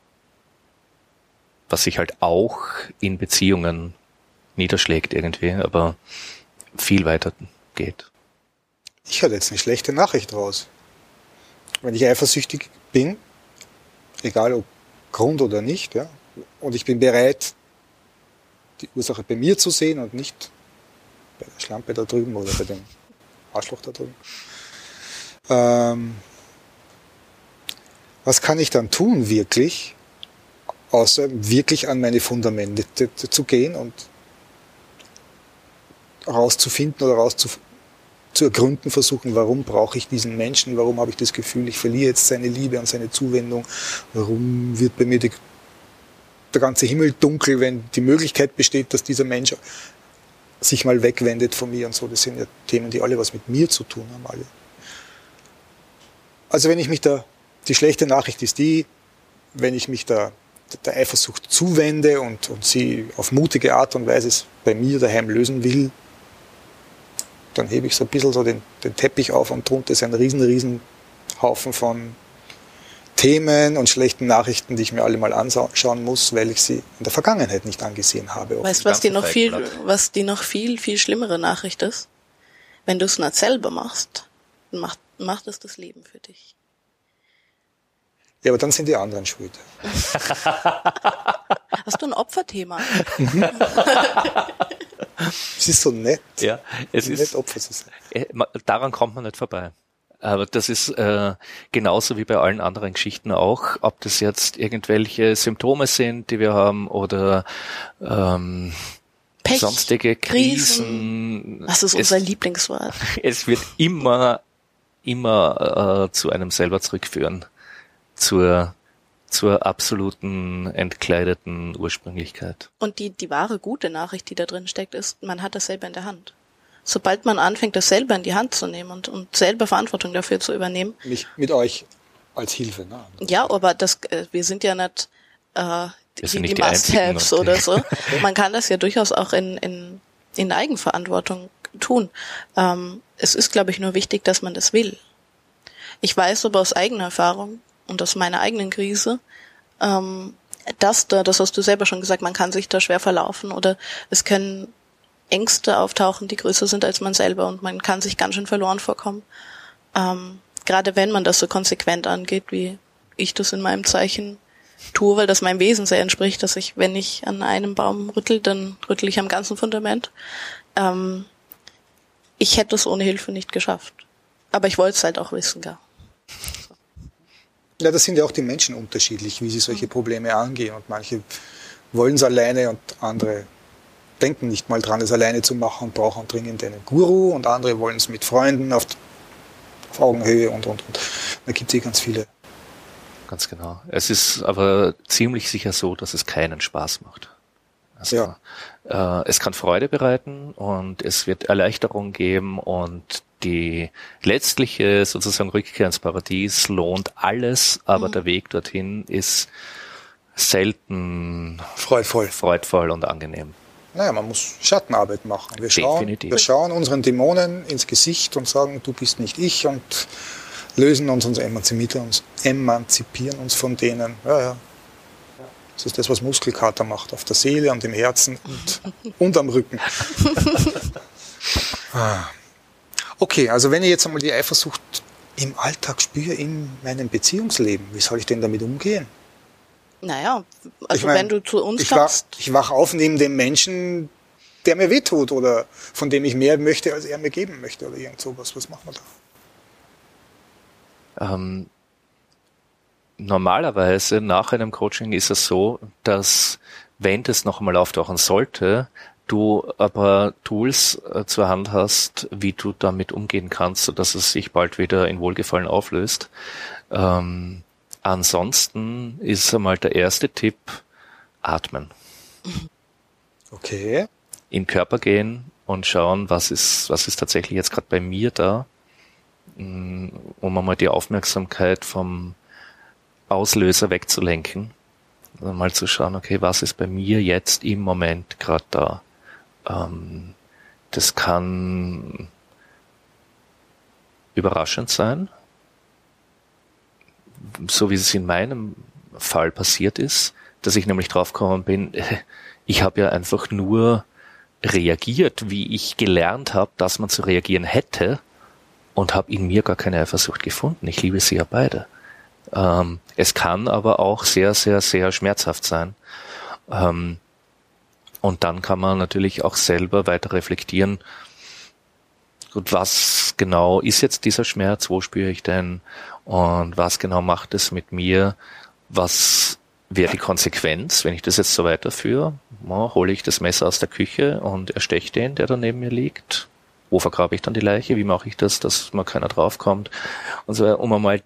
was sich halt auch in Beziehungen niederschlägt irgendwie, aber viel weiter geht. Ich hatte jetzt eine schlechte Nachricht raus. Wenn ich eifersüchtig bin, egal ob Grund oder nicht, ja, und ich bin bereit, die Ursache bei mir zu sehen und nicht bei der Schlampe da drüben oder bei dem Arschloch da drüben. Ähm, was kann ich dann tun wirklich, außer wirklich an meine Fundamente zu gehen und herauszufinden oder rauszu zu ergründen versuchen, warum brauche ich diesen Menschen, warum habe ich das Gefühl, ich verliere jetzt seine Liebe und seine Zuwendung, warum wird bei mir die, der ganze Himmel dunkel, wenn die Möglichkeit besteht, dass dieser Mensch sich mal wegwendet von mir und so. Das sind ja Themen, die alle was mit mir zu tun haben, alle. Also wenn ich mich da, die schlechte Nachricht ist die, wenn ich mich da der Eifersucht zuwende und, und sie auf mutige Art und Weise bei mir daheim lösen will, dann hebe ich so ein bisschen so den, den Teppich auf und drunter ist ein riesen, riesen Haufen von Themen und schlechten Nachrichten, die ich mir alle mal anschauen muss, weil ich sie in der Vergangenheit nicht angesehen habe. Weißt du, was die noch viel, was die noch viel, viel schlimmere Nachricht ist? Wenn du es nicht selber machst, macht, macht es das Leben für dich. Ja, aber dann sind die anderen schuld. *laughs* Hast du ein Opferthema? *laughs* es ist so nett. Ja, es ist, nett Opfer zu sein. Äh, daran kommt man nicht vorbei. Aber das ist äh, genauso wie bei allen anderen Geschichten auch, ob das jetzt irgendwelche Symptome sind, die wir haben oder ähm, Pech, sonstige Krisen. Das ist unser es, Lieblingswort. *laughs* Es wird immer, immer äh, zu einem selber zurückführen zur zur absoluten entkleideten Ursprünglichkeit. Und die, die wahre gute Nachricht, die da drin steckt, ist, man hat das selber in der Hand. Sobald man anfängt, das selber in die Hand zu nehmen und, und selber Verantwortung dafür zu übernehmen. Mich, mit euch als Hilfe, ne? Ja, aber das, äh, wir sind ja nicht, äh, die, die, die Must-Haves oder so. *laughs* Man kann das ja durchaus auch in, in, in Eigenverantwortung tun. Ähm, es ist, glaube ich, nur wichtig, dass man das will. Ich weiß aber aus eigener Erfahrung, und aus meiner eigenen Krise, ähm, das da, das hast du selber schon gesagt, man kann sich da schwer verlaufen oder es können Ängste auftauchen, die größer sind als man selber und man kann sich ganz schön verloren vorkommen. Ähm, gerade wenn man das so konsequent angeht, wie, ich das in meinem Zeichen tue, weil das meinem Wesen sehr entspricht, dass ich, wenn ich an einem Baum rüttel, dann rüttel ich am ganzen Fundament. Ähm, ich hätte es ohne Hilfe nicht geschafft. Aber ich wollte es halt auch wissen, gar. Das sind ja auch die Menschen unterschiedlich, wie sie solche Probleme angehen. Und manche wollen es alleine und andere denken nicht mal dran, es alleine zu machen und brauchen dringend einen Guru und andere wollen es mit Freunden auf, auf Augenhöhe und, und, und. Da gibt es eh ganz viele. Ganz genau. Es ist aber ziemlich sicher so, dass es keinen Spaß macht. Also, ja. äh, es kann Freude bereiten und es wird Erleichterung geben und die letztliche sozusagen Rückkehr ins Paradies lohnt alles, aber mhm. der Weg dorthin ist selten freudvoll. freudvoll und angenehm. Naja, man muss Schattenarbeit machen. Wir schauen, wir schauen unseren Dämonen ins Gesicht und sagen, du bist nicht ich und lösen uns und emanzipieren uns, emanzipieren uns von denen. Ja, ja. Das ist das, was Muskelkater macht, auf der Seele und im Herzen und, *laughs* und am Rücken. *laughs* ah. Okay, also wenn ich jetzt einmal die Eifersucht im Alltag spüre, in meinem Beziehungsleben, wie soll ich denn damit umgehen? Naja, also ich mein, wenn du zu uns ich kommst. Wach, ich wach auf neben dem Menschen, der mir wehtut oder von dem ich mehr möchte, als er mir geben möchte oder irgend sowas. Was machen wir da? Ähm, normalerweise nach einem Coaching ist es so, dass wenn das noch einmal auftauchen sollte, du aber Tools äh, zur Hand hast, wie du damit umgehen kannst, sodass es sich bald wieder in Wohlgefallen auflöst. Ähm, ansonsten ist einmal der erste Tipp, atmen. Okay. In Körper gehen und schauen, was ist, was ist tatsächlich jetzt gerade bei mir da, mm, um einmal die Aufmerksamkeit vom Auslöser wegzulenken. Also mal zu schauen, okay, was ist bei mir jetzt im Moment gerade da? Ähm, das kann überraschend sein, so wie es in meinem Fall passiert ist, dass ich nämlich draufgekommen bin, *laughs* ich habe ja einfach nur reagiert, wie ich gelernt habe, dass man zu reagieren hätte und habe in mir gar keine Eifersucht gefunden. Ich liebe sie ja beide. Ähm, es kann aber auch sehr, sehr, sehr schmerzhaft sein. Ähm, und dann kann man natürlich auch selber weiter reflektieren, gut, was genau ist jetzt dieser Schmerz, wo spüre ich denn und was genau macht es mit mir, was wäre die Konsequenz, wenn ich das jetzt so weiterführe? Ja, hole ich das Messer aus der Küche und ersteche den, der da neben mir liegt? Wo vergrabe ich dann die Leiche? Wie mache ich das, dass mal keiner draufkommt? Und so, um einmal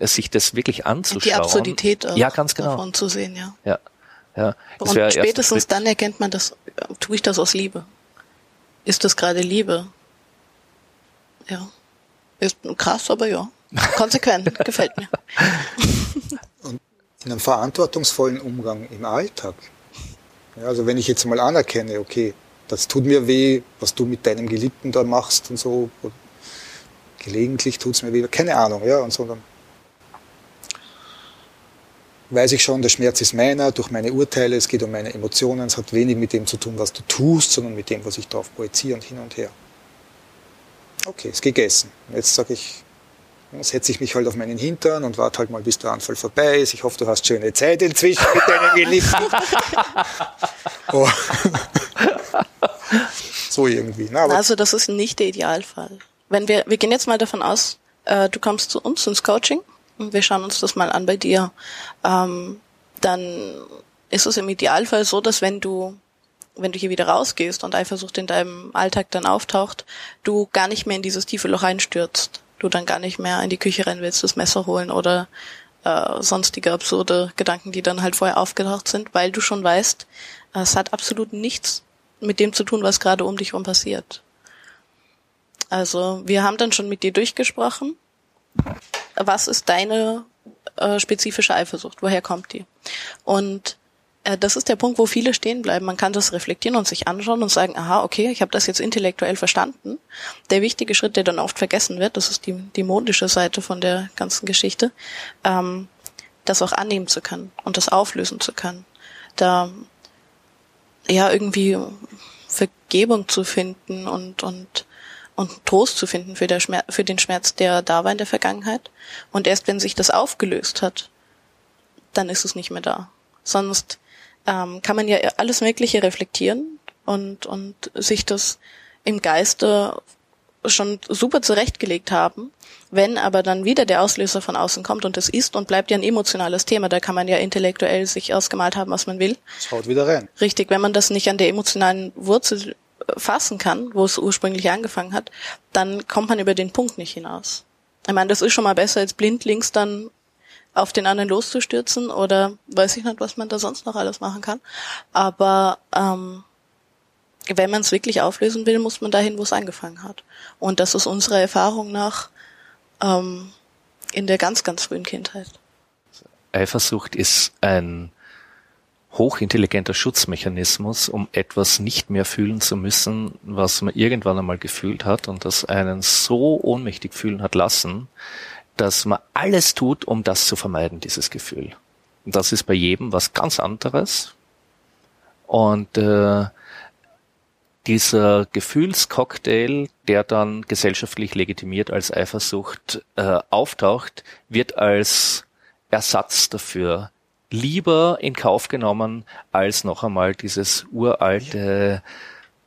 sich das wirklich anzuschauen. Die Absurdität ja, ganz genau. davon zu sehen, ja. Ja, ja, und spätestens dann erkennt man das, tue ich das aus Liebe? Ist das gerade Liebe? Ja. Ist krass, aber ja. Konsequent, *laughs* gefällt mir. Und in einem verantwortungsvollen Umgang im Alltag. Ja, also wenn ich jetzt mal anerkenne, okay, das tut mir weh, was du mit deinem Geliebten da machst und so. Gelegentlich tut's mir weh, keine Ahnung, ja, und so dann weiß ich schon, der Schmerz ist meiner, durch meine Urteile, es geht um meine Emotionen, es hat wenig mit dem zu tun, was du tust, sondern mit dem, was ich darauf projiziere und hin und her. Okay, ist gegessen. Jetzt sage ich, setze ich mich halt auf meinen Hintern und warte halt mal, bis der Anfall vorbei ist. Ich hoffe, du hast schöne Zeit inzwischen mit deinem Geliebten. *laughs* oh. so irgendwie. Na, also das ist nicht der Idealfall. Wenn wir, wir gehen jetzt mal davon aus, äh, du kommst zu uns ins Coaching wir schauen uns das mal an bei dir, ähm, dann ist es im Idealfall so, dass wenn du wenn du hier wieder rausgehst und Eifersucht in deinem Alltag dann auftaucht, du gar nicht mehr in dieses tiefe Loch einstürzt. Du dann gar nicht mehr in die Küche rennen willst, das Messer holen oder äh, sonstige absurde Gedanken, die dann halt vorher aufgetaucht sind, weil du schon weißt, es hat absolut nichts mit dem zu tun, was gerade um dich herum passiert. Also wir haben dann schon mit dir durchgesprochen was ist deine äh, spezifische Eifersucht? Woher kommt die? Und äh, das ist der Punkt, wo viele stehen bleiben. Man kann das reflektieren und sich anschauen und sagen, aha, okay, ich habe das jetzt intellektuell verstanden. Der wichtige Schritt, der dann oft vergessen wird, das ist die, die modische Seite von der ganzen Geschichte, ähm, das auch annehmen zu können und das auflösen zu können. Da ja irgendwie Vergebung zu finden und und und Trost zu finden für, Schmerz, für den Schmerz, der da war in der Vergangenheit. Und erst wenn sich das aufgelöst hat, dann ist es nicht mehr da. Sonst ähm, kann man ja alles Mögliche reflektieren und, und sich das im Geiste schon super zurechtgelegt haben. Wenn aber dann wieder der Auslöser von außen kommt und es ist und bleibt ja ein emotionales Thema, da kann man ja intellektuell sich ausgemalt haben, was man will. Es haut wieder rein. Richtig, wenn man das nicht an der emotionalen Wurzel fassen kann, wo es ursprünglich angefangen hat, dann kommt man über den Punkt nicht hinaus. Ich meine, das ist schon mal besser, als blindlings dann auf den anderen loszustürzen oder weiß ich nicht, was man da sonst noch alles machen kann. Aber ähm, wenn man es wirklich auflösen will, muss man dahin, wo es angefangen hat. Und das ist unserer Erfahrung nach ähm, in der ganz, ganz frühen Kindheit. Eifersucht ist ein hochintelligenter Schutzmechanismus, um etwas nicht mehr fühlen zu müssen, was man irgendwann einmal gefühlt hat und das einen so ohnmächtig fühlen hat lassen, dass man alles tut, um das zu vermeiden, dieses Gefühl. Und das ist bei jedem was ganz anderes. Und äh, dieser Gefühlscocktail, der dann gesellschaftlich legitimiert als Eifersucht äh, auftaucht, wird als Ersatz dafür lieber in Kauf genommen als noch einmal dieses uralte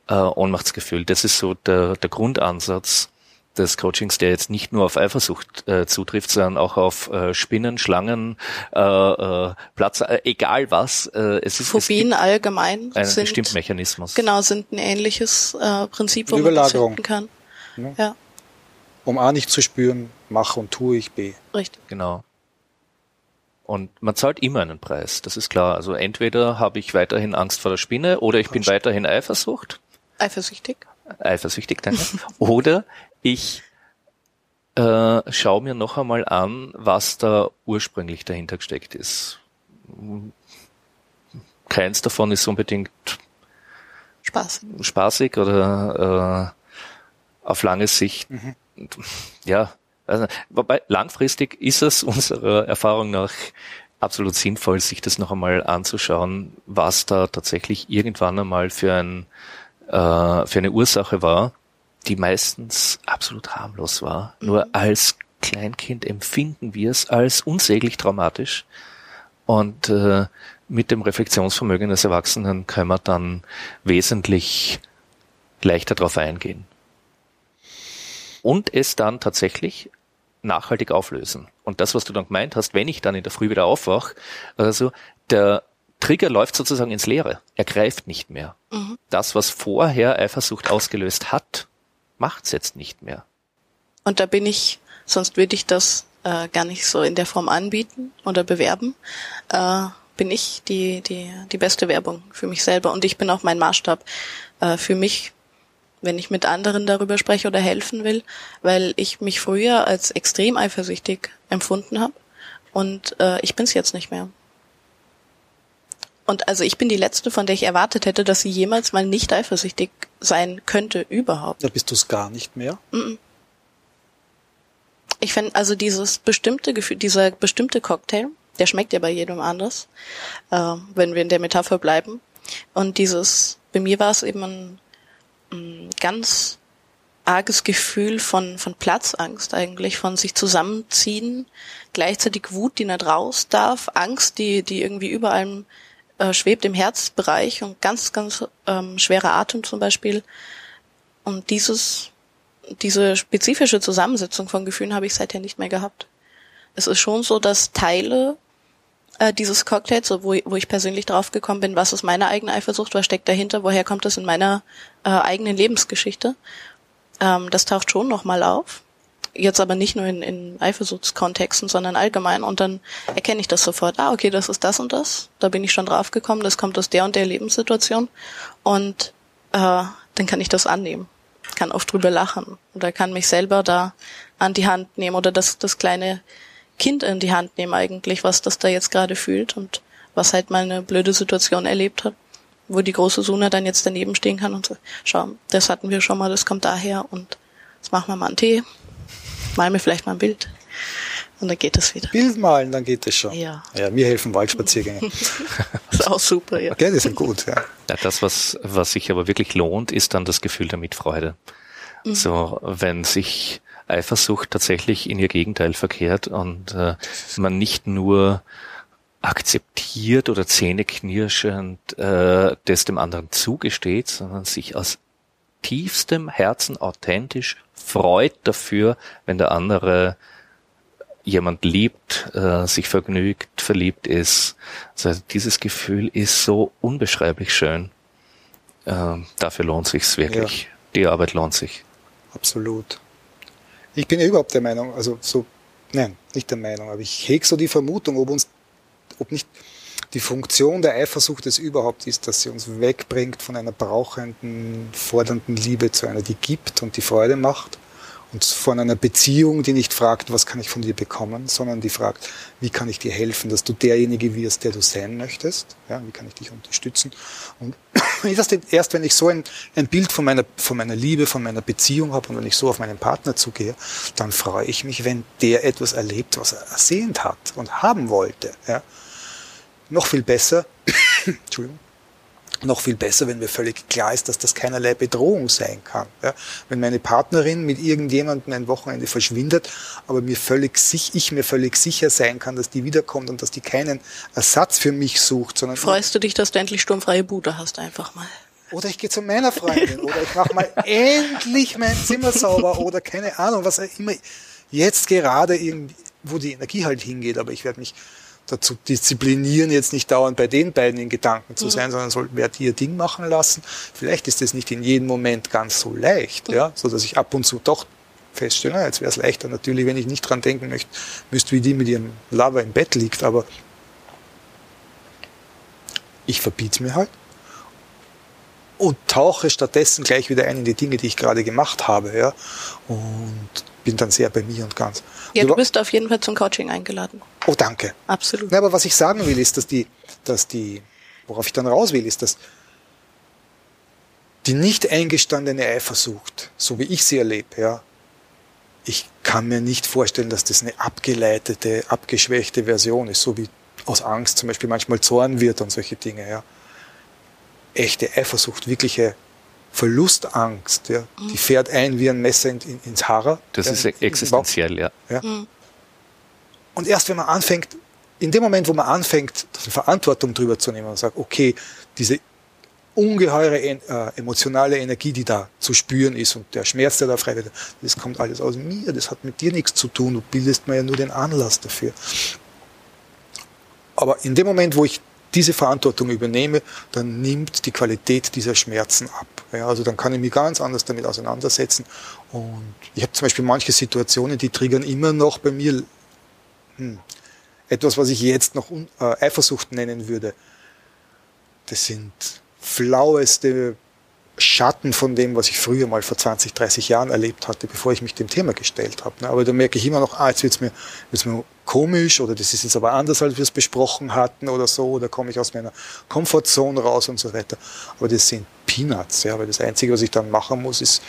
äh, Ohnmachtsgefühl. Das ist so der, der Grundansatz des Coachings, der jetzt nicht nur auf Eifersucht äh, zutrifft, sondern auch auf äh, Spinnen, Schlangen, äh, äh, Platz, äh, egal was. Äh, es ist Phobien es allgemein ein sind bestimmter Mechanismus. genau sind ein ähnliches äh, Prinzip, wo man das Überlagerung. finden kann. Ja. Ja, Um A nicht zu spüren, mache und tue ich B. richtig. Genau. Und man zahlt immer einen Preis, das ist klar. Also entweder habe ich weiterhin Angst vor der Spinne oder ich bin weiterhin Eifersucht, Eifersüchtig. eifersüchtig, danke. *laughs* oder ich äh, schaue mir noch einmal an, was da ursprünglich dahinter gesteckt ist. Keins davon ist unbedingt Spaß. spaßig oder äh, auf lange Sicht. Ja, also, wobei langfristig ist es unserer Erfahrung nach absolut sinnvoll, sich das noch einmal anzuschauen, was da tatsächlich irgendwann einmal für ein äh, für eine Ursache war, die meistens absolut harmlos war. Nur als Kleinkind empfinden wir es als unsäglich traumatisch. Und äh, mit dem Reflexionsvermögen des Erwachsenen können wir dann wesentlich leichter darauf eingehen. Und es dann tatsächlich nachhaltig auflösen. Und das, was du dann gemeint hast, wenn ich dann in der Früh wieder aufwach, also der Trigger läuft sozusagen ins Leere. Er greift nicht mehr. Das, was vorher Eifersucht ausgelöst hat, macht's jetzt nicht mehr. Und da bin ich, sonst würde ich das äh, gar nicht so in der Form anbieten oder bewerben, äh, bin ich die, die, die beste Werbung für mich selber. Und ich bin auch mein Maßstab äh, für mich, wenn ich mit anderen darüber spreche oder helfen will, weil ich mich früher als extrem eifersüchtig empfunden habe und äh, ich bin es jetzt nicht mehr. Und also ich bin die letzte, von der ich erwartet hätte, dass sie jemals mal nicht eifersüchtig sein könnte überhaupt. Da bist du es gar nicht mehr. Ich finde also dieses bestimmte Gefühl, dieser bestimmte Cocktail, der schmeckt ja bei jedem anders, äh, wenn wir in der Metapher bleiben. Und dieses, bei mir war es eben ein ganz arges Gefühl von, von Platzangst eigentlich, von sich zusammenziehen, gleichzeitig Wut, die nicht raus darf, Angst, die, die irgendwie überall äh, schwebt im Herzbereich und ganz, ganz ähm, schwerer Atem zum Beispiel. Und dieses, diese spezifische Zusammensetzung von Gefühlen habe ich seither nicht mehr gehabt. Es ist schon so, dass Teile äh, dieses Cocktails, so wo, wo ich persönlich drauf gekommen bin, was ist meine eigene Eifersucht, was steckt dahinter, woher kommt das in meiner äh, eigenen Lebensgeschichte, ähm, das taucht schon nochmal auf. Jetzt aber nicht nur in, in Eifersuchtskontexten, sondern allgemein. Und dann erkenne ich das sofort. Ah, okay, das ist das und das. Da bin ich schon drauf gekommen. Das kommt aus der und der Lebenssituation. Und äh, dann kann ich das annehmen. Kann oft drüber lachen. Oder kann mich selber da an die Hand nehmen. Oder das, das kleine Kind in die Hand nehmen eigentlich, was das da jetzt gerade fühlt und was halt mal eine blöde Situation erlebt hat wo die große Suna dann jetzt daneben stehen kann und so, schau, das hatten wir schon mal, das kommt daher und jetzt machen wir mal einen Tee, malen wir vielleicht mal ein Bild und dann geht es wieder. Bild malen, dann geht es schon. Ja. Ja, mir helfen Waldspaziergänge. *laughs* Das ist auch super, ja. Okay, die sind gut, ja. Ja, das, was, was sich aber wirklich lohnt, ist dann das Gefühl der Mitfreude. So, wenn sich Eifersucht tatsächlich in ihr Gegenteil verkehrt und äh, man nicht nur akzeptiert oder zähneknirschend äh, das dem anderen zugesteht, sondern sich aus tiefstem Herzen authentisch freut dafür, wenn der andere jemand liebt, äh, sich vergnügt, verliebt ist. Also dieses Gefühl ist so unbeschreiblich schön. Äh, dafür lohnt sich's wirklich. Ja. Die Arbeit lohnt sich. Absolut. Ich bin ja überhaupt der Meinung, also so, nein, nicht der Meinung, aber ich hege so die Vermutung, ob uns, ob nicht die Funktion der Eifersucht es überhaupt ist, dass sie uns wegbringt von einer brauchenden, fordernden Liebe zu einer, die gibt und die Freude macht und von einer Beziehung, die nicht fragt, was kann ich von dir bekommen, sondern die fragt, wie kann ich dir helfen, dass du derjenige wirst, der du sein möchtest, ja, wie kann ich dich unterstützen. Und *clears throat* erst wenn ich so ein, ein Bild von meiner, von meiner Liebe, von meiner Beziehung habe und wenn ich so auf meinen Partner zugehe, dann freue ich mich, wenn der etwas erlebt, was er ersehnt hat und haben wollte. Ja. Noch viel besser, *coughs* Entschuldigung, noch viel besser, wenn mir völlig klar ist, dass das keinerlei Bedrohung sein kann. Ja, wenn meine Partnerin mit irgendjemandem ein Wochenende verschwindet, aber mir völlig sich, ich mir völlig sicher sein kann, dass die wiederkommt und dass die keinen Ersatz für mich sucht, sondern freust du dich, dass du endlich sturmfreie Bude hast, einfach mal. Oder ich gehe zu meiner Freundin *laughs* oder ich mache mal endlich mein Zimmer sauber oder keine Ahnung, was immer jetzt gerade irgendwie, wo die Energie halt hingeht, aber ich werde mich dazu disziplinieren, jetzt nicht dauernd bei den beiden in Gedanken zu mhm. sein, sondern sollten wir ihr Ding machen lassen. Vielleicht ist es nicht in jedem Moment ganz so leicht, mhm. ja, so dass ich ab und zu doch feststelle, na, jetzt wäre es leichter natürlich, wenn ich nicht dran denken möchte, müsste, wie die mit ihrem Lover im Bett liegt, aber ich verbiete mir halt und tauche stattdessen gleich wieder ein in die Dinge, die ich gerade gemacht habe, ja, und bin dann sehr bei mir und ganz. Ja, du bist auf jeden Fall zum Coaching eingeladen. Oh, danke. Absolut. Ja, aber was ich sagen will, ist, dass die, dass die, worauf ich dann raus will, ist, dass die nicht eingestandene Eifersucht, so wie ich sie erlebe, ja, ich kann mir nicht vorstellen, dass das eine abgeleitete, abgeschwächte Version ist, so wie aus Angst zum Beispiel manchmal Zorn wird und solche Dinge, ja. Echte Eifersucht, wirkliche Verlustangst, ja, die mhm. fährt ein wie ein Messer in, in, ins Haar. Das ja, ist existenziell, ja. ja. Mhm. Und erst wenn man anfängt, in dem Moment, wo man anfängt, Verantwortung drüber zu nehmen und sagt, okay, diese ungeheure äh, emotionale Energie, die da zu spüren ist und der Schmerz, der da frei wird, das kommt alles aus mir, das hat mit dir nichts zu tun, du bildest mir ja nur den Anlass dafür. Aber in dem Moment, wo ich diese Verantwortung übernehme, dann nimmt die Qualität dieser Schmerzen ab. Ja, also dann kann ich mich ganz anders damit auseinandersetzen. Und ich habe zum Beispiel manche Situationen, die triggern immer noch bei mir hm, etwas, was ich jetzt noch äh, Eifersucht nennen würde. Das sind flaueste Schatten von dem, was ich früher mal vor 20, 30 Jahren erlebt hatte, bevor ich mich dem Thema gestellt habe. Ne? Aber da merke ich immer noch, ah, jetzt wird's mir, mir komisch oder das ist jetzt aber anders, als wir es besprochen hatten oder so, oder komme ich aus meiner Comfortzone raus und so weiter. Aber das sind Peanuts, ja, weil das Einzige, was ich dann machen muss, ist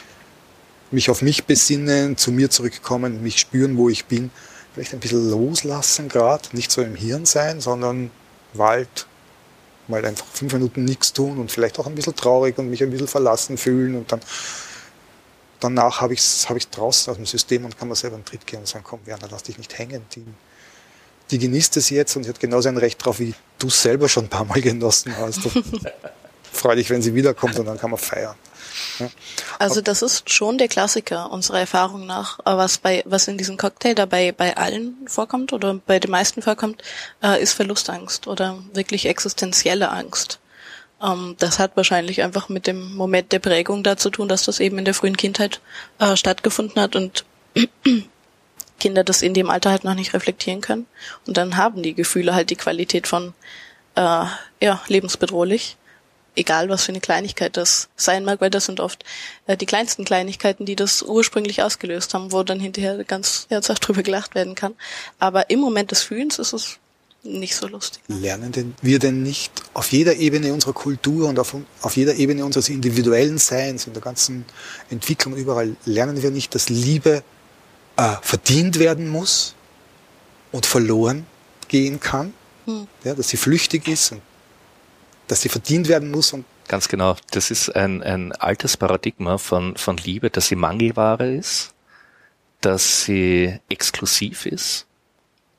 mich auf mich besinnen, zu mir zurückkommen, mich spüren, wo ich bin, vielleicht ein bisschen loslassen gerade, nicht so im Hirn sein, sondern Wald, mal einfach fünf Minuten nichts tun und vielleicht auch ein bisschen traurig und mich ein bisschen verlassen fühlen und dann danach habe ich es hab draußen aus dem System und kann mir selber einen Tritt gehen und sagen, komm Werner, lass dich nicht hängen. Die, die genießt es jetzt und hat genauso ein Recht drauf, wie du es selber schon ein paar Mal genossen hast. *laughs* Freu dich, wenn sie wiederkommt und dann kann man feiern. Also das ist schon der Klassiker unserer Erfahrung nach, was bei was in diesem Cocktail dabei bei allen vorkommt oder bei den meisten vorkommt, äh, ist Verlustangst oder wirklich existenzielle Angst. Ähm, das hat wahrscheinlich einfach mit dem Moment der Prägung da zu tun, dass das eben in der frühen Kindheit äh, stattgefunden hat und Kinder das in dem Alter halt noch nicht reflektieren können. Und dann haben die Gefühle halt die Qualität von äh, ja, lebensbedrohlich egal was für eine Kleinigkeit das sein mag, weil das sind oft äh, die kleinsten Kleinigkeiten, die das ursprünglich ausgelöst haben, wo dann hinterher ganz herzhaft drüber gelacht werden kann. Aber im Moment des Fühlens ist es nicht so lustig. Lernen denn wir denn nicht auf jeder Ebene unserer Kultur und auf, auf jeder Ebene unseres individuellen Seins, in der ganzen Entwicklung überall, lernen wir nicht, dass Liebe äh, verdient werden muss und verloren gehen kann, hm. ja, dass sie flüchtig ist und dass sie verdient werden muss. Und Ganz genau. Das ist ein, ein altes Paradigma von, von Liebe, dass sie Mangelware ist, dass sie exklusiv ist,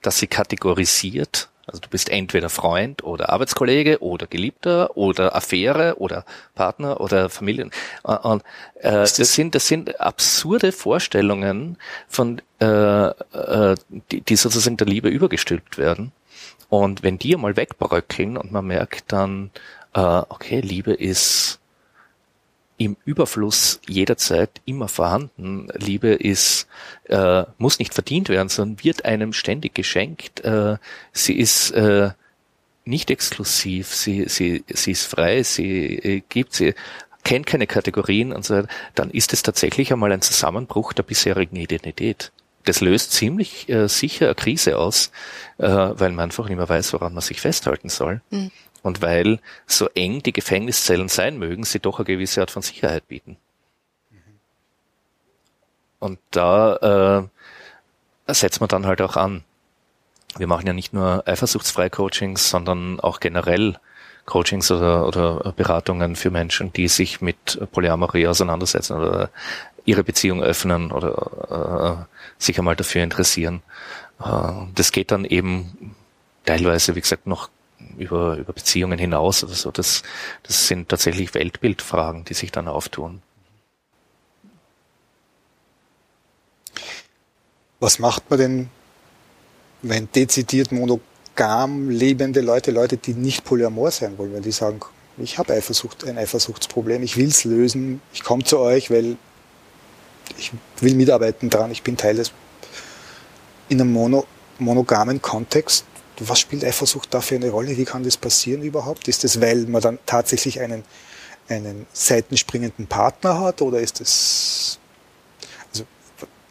dass sie kategorisiert, Also du bist entweder Freund oder Arbeitskollege oder Geliebter oder Affäre oder Partner oder Familien. Und äh, das, sind das sind absurde Vorstellungen von äh, äh, die, die sozusagen der Liebe übergestülpt werden. Und wenn die mal wegbröckeln und man merkt dann, äh, okay, Liebe ist im Überfluss jederzeit immer vorhanden. Liebe ist, äh, muss nicht verdient werden, sondern wird einem ständig geschenkt. Äh, sie ist äh, nicht exklusiv, sie, sie, sie ist frei, sie äh, gibt, sie kennt keine Kategorien und so weiter. Dann ist es tatsächlich einmal ein Zusammenbruch der bisherigen Identität. Das löst ziemlich äh, sicher eine Krise aus, äh, weil man einfach nicht mehr weiß, woran man sich festhalten soll. Mhm. Und weil so eng die Gefängniszellen sein mögen, sie doch eine gewisse Art von Sicherheit bieten. Und da äh, setzt man dann halt auch an. Wir machen ja nicht nur eifersuchtsfrei Coachings, sondern auch generell Coachings oder, oder Beratungen für Menschen, die sich mit Polyamorie auseinandersetzen oder ihre Beziehung öffnen oder äh, sich einmal dafür interessieren. Äh, das geht dann eben teilweise, wie gesagt, noch über, über Beziehungen hinaus oder so. Das, das sind tatsächlich Weltbildfragen, die sich dann auftun. Was macht man denn, wenn dezidiert monogam lebende Leute, Leute, die nicht polyamor sein wollen, wenn die sagen, ich habe Eifersucht, ein Eifersuchtsproblem, ich will es lösen, ich komme zu euch, weil ich will mitarbeiten dran, ich bin Teil des in einem mono, monogamen Kontext was spielt Eifersucht da für eine Rolle? Wie kann das passieren überhaupt? Ist das, weil man dann tatsächlich einen, einen seitenspringenden Partner hat oder ist das, also,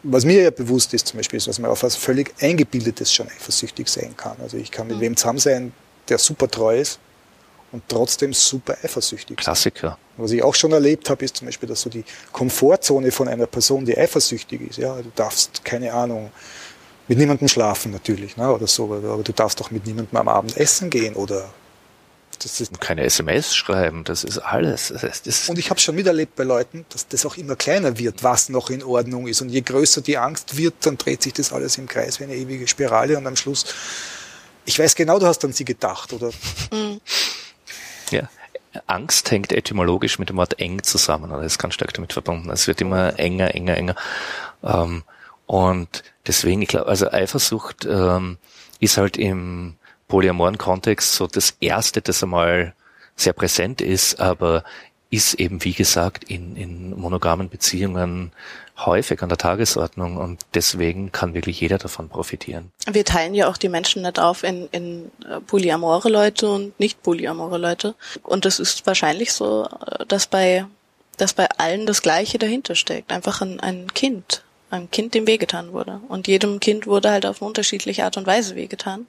was mir ja bewusst ist zum Beispiel, ist, dass man auf was völlig Eingebildetes schon eifersüchtig sein kann. Also ich kann mit mhm. wem zusammen sein, der super treu ist und trotzdem super eifersüchtig. Klassiker. Was ich auch schon erlebt habe, ist zum Beispiel, dass so die Komfortzone von einer Person, die eifersüchtig ist, ja, du darfst, keine Ahnung, mit niemandem schlafen natürlich, ne, oder so, aber du darfst doch mit niemandem am Abend essen gehen oder das ist keine SMS schreiben, das ist alles. Das das und ich habe schon miterlebt bei Leuten, dass das auch immer kleiner wird, was noch in Ordnung ist. Und je größer die Angst wird, dann dreht sich das alles im Kreis wie eine ewige Spirale und am Schluss, ich weiß genau, du hast an sie gedacht, oder? Mhm. *laughs* Ja. Angst hängt etymologisch mit dem Wort eng zusammen, oder ist ganz stark damit verbunden. Es wird immer enger, enger, enger. Ähm, und deswegen, ich glaube, also Eifersucht ähm, ist halt im polyamoren Kontext so das Erste, das einmal sehr präsent ist, aber ist eben, wie gesagt, in, in monogamen Beziehungen häufig an der Tagesordnung und deswegen kann wirklich jeder davon profitieren. Wir teilen ja auch die Menschen nicht auf in, in äh, polyamore Leute und nicht polyamore Leute. Und es ist wahrscheinlich so, äh, dass bei, dass bei allen das Gleiche dahinter steckt. Einfach ein, ein Kind einem Kind dem wehgetan wurde. Und jedem Kind wurde halt auf eine unterschiedliche Art und Weise wehgetan.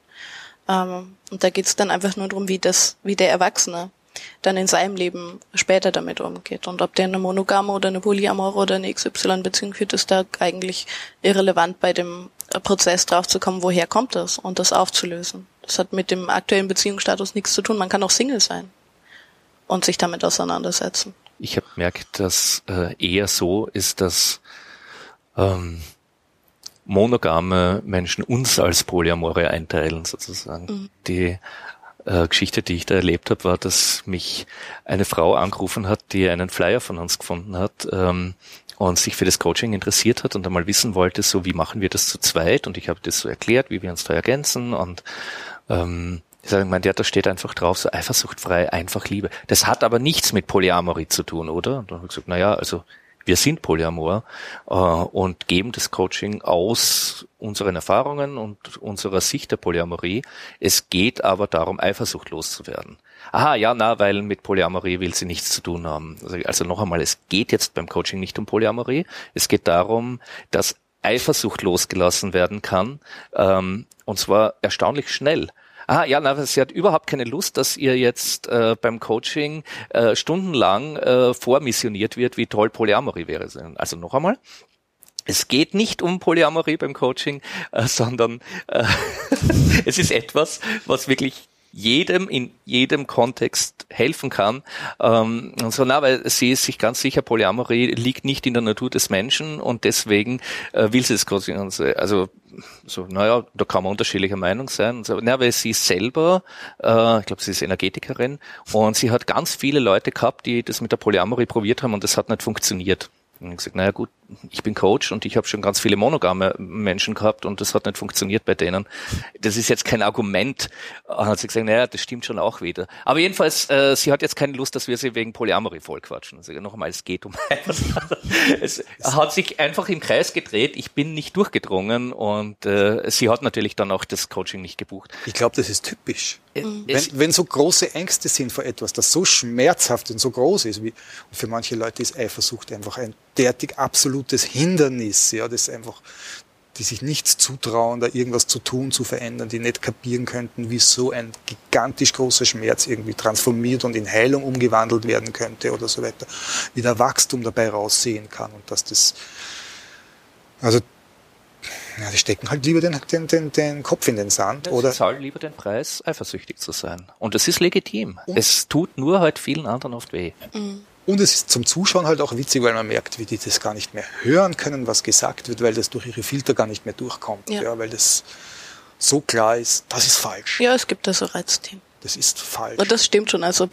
Ähm, und da geht's dann einfach nur darum, wie das, wie der Erwachsene dann in seinem Leben später damit umgeht. Und ob der eine monogame oder eine polyamore oder eine XY-Beziehung führt, ist da eigentlich irrelevant bei dem Prozess drauf zu kommen, woher kommt das und das aufzulösen. Das hat mit dem aktuellen Beziehungsstatus nichts zu tun. Man kann auch Single sein und sich damit auseinandersetzen. Ich habe gemerkt, dass äh, eher so ist, dass ähm, monogame Menschen uns als Polyamore einteilen sozusagen. Mhm. Die äh, Geschichte, die ich da erlebt habe, war, dass mich eine Frau angerufen hat, die einen Flyer von uns gefunden hat ähm, und sich für das Coaching interessiert hat und einmal wissen wollte, so wie machen wir das zu zweit und ich habe das so erklärt, wie wir uns da ergänzen und ähm, ich sage, mein, ja, da steht einfach drauf, so eifersuchtfrei, einfach Liebe. Das hat aber nichts mit Polyamorie zu tun, oder? Und dann habe ich gesagt, na ja, also wir sind Polyamor äh, und geben das Coaching aus unseren Erfahrungen und unserer Sicht der Polyamorie. Es geht aber darum, eifersuchtlos zu werden. Aha, ja, na, weil mit Polyamorie will sie nichts zu tun haben. Also, also noch einmal, es geht jetzt beim Coaching nicht um Polyamorie. Es geht darum, dass Eifersucht losgelassen werden kann, ähm, und zwar erstaunlich schnell. Ah, ja, na, sie hat überhaupt keine Lust, dass ihr jetzt äh, beim Coaching äh, stundenlang äh, vormissioniert wird, wie toll Polyamorie wäre. Also noch einmal. Es geht nicht um Polyamorie beim Coaching, äh, sondern äh, *laughs* es ist etwas, was wirklich jedem in jedem Kontext helfen kann. Ähm, und so, na, weil sie ist sich ganz sicher, Polyamorie liegt nicht in der Natur des Menschen und deswegen äh, will sie es quasi. Also so, naja, da kann man unterschiedlicher Meinung sein. So, na, weil sie selber, äh, ich glaube, sie ist Energetikerin und sie hat ganz viele Leute gehabt, die das mit der Polyamorie probiert haben und das hat nicht funktioniert. Und gesagt, naja gut, ich bin Coach und ich habe schon ganz viele monogame Menschen gehabt und das hat nicht funktioniert bei denen. Das ist jetzt kein Argument. Und hat sie gesagt, naja, das stimmt schon auch wieder. Aber jedenfalls, äh, sie hat jetzt keine Lust, dass wir sie wegen Polyamorie vollquatschen. Also nochmal, es geht um *laughs* Es hat sich einfach im Kreis gedreht. Ich bin nicht durchgedrungen und äh, sie hat natürlich dann auch das Coaching nicht gebucht. Ich glaube, das ist typisch. Mhm. Wenn, wenn, so große Ängste sind vor etwas, das so schmerzhaft und so groß ist, wie, und für manche Leute ist Eifersucht einfach ein derartig absolutes Hindernis, ja, das einfach, die sich nichts zutrauen, da irgendwas zu tun, zu verändern, die nicht kapieren könnten, wie so ein gigantisch großer Schmerz irgendwie transformiert und in Heilung umgewandelt werden könnte oder so weiter, wie der Wachstum dabei raussehen kann und dass das, also ja, die stecken halt lieber den, den, den, den Kopf in den Sand. Ja, oder sie zahlen lieber den Preis, eifersüchtig zu sein. Und das ist legitim. Und es tut nur halt vielen anderen oft weh. Mhm. Und es ist zum Zuschauen halt auch witzig, weil man merkt, wie die das gar nicht mehr hören können, was gesagt wird, weil das durch ihre Filter gar nicht mehr durchkommt. Ja, ja weil das so klar ist, das ist falsch. Ja, es gibt da so Reizthemen. Das ist falsch. Und das stimmt schon. Also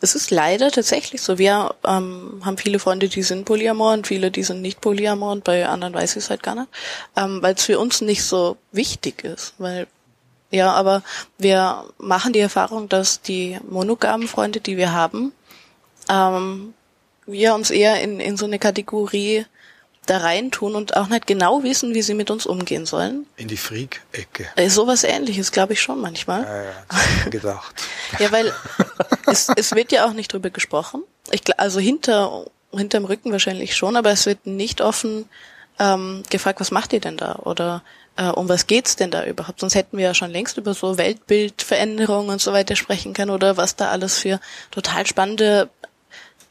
es ist leider tatsächlich so. Wir ähm, haben viele Freunde, die sind polyamor und viele, die sind nicht polyamor und bei anderen weiß ich es halt gar nicht, ähm, weil es für uns nicht so wichtig ist. Weil ja, aber wir machen die Erfahrung, dass die monogamen Freunde, die wir haben, ähm, wir uns eher in, in so eine Kategorie da reintun und auch nicht genau wissen, wie sie mit uns umgehen sollen. In die Freak-Ecke. Äh, sowas ähnliches, glaube ich schon manchmal. Ja, ja, das gedacht. *laughs* ja, weil es, es wird ja auch nicht drüber gesprochen. Ich, also hinter hinterm Rücken wahrscheinlich schon, aber es wird nicht offen ähm, gefragt, was macht ihr denn da? Oder äh, um was geht's denn da überhaupt? Sonst hätten wir ja schon längst über so Weltbildveränderungen und so weiter sprechen können oder was da alles für total spannende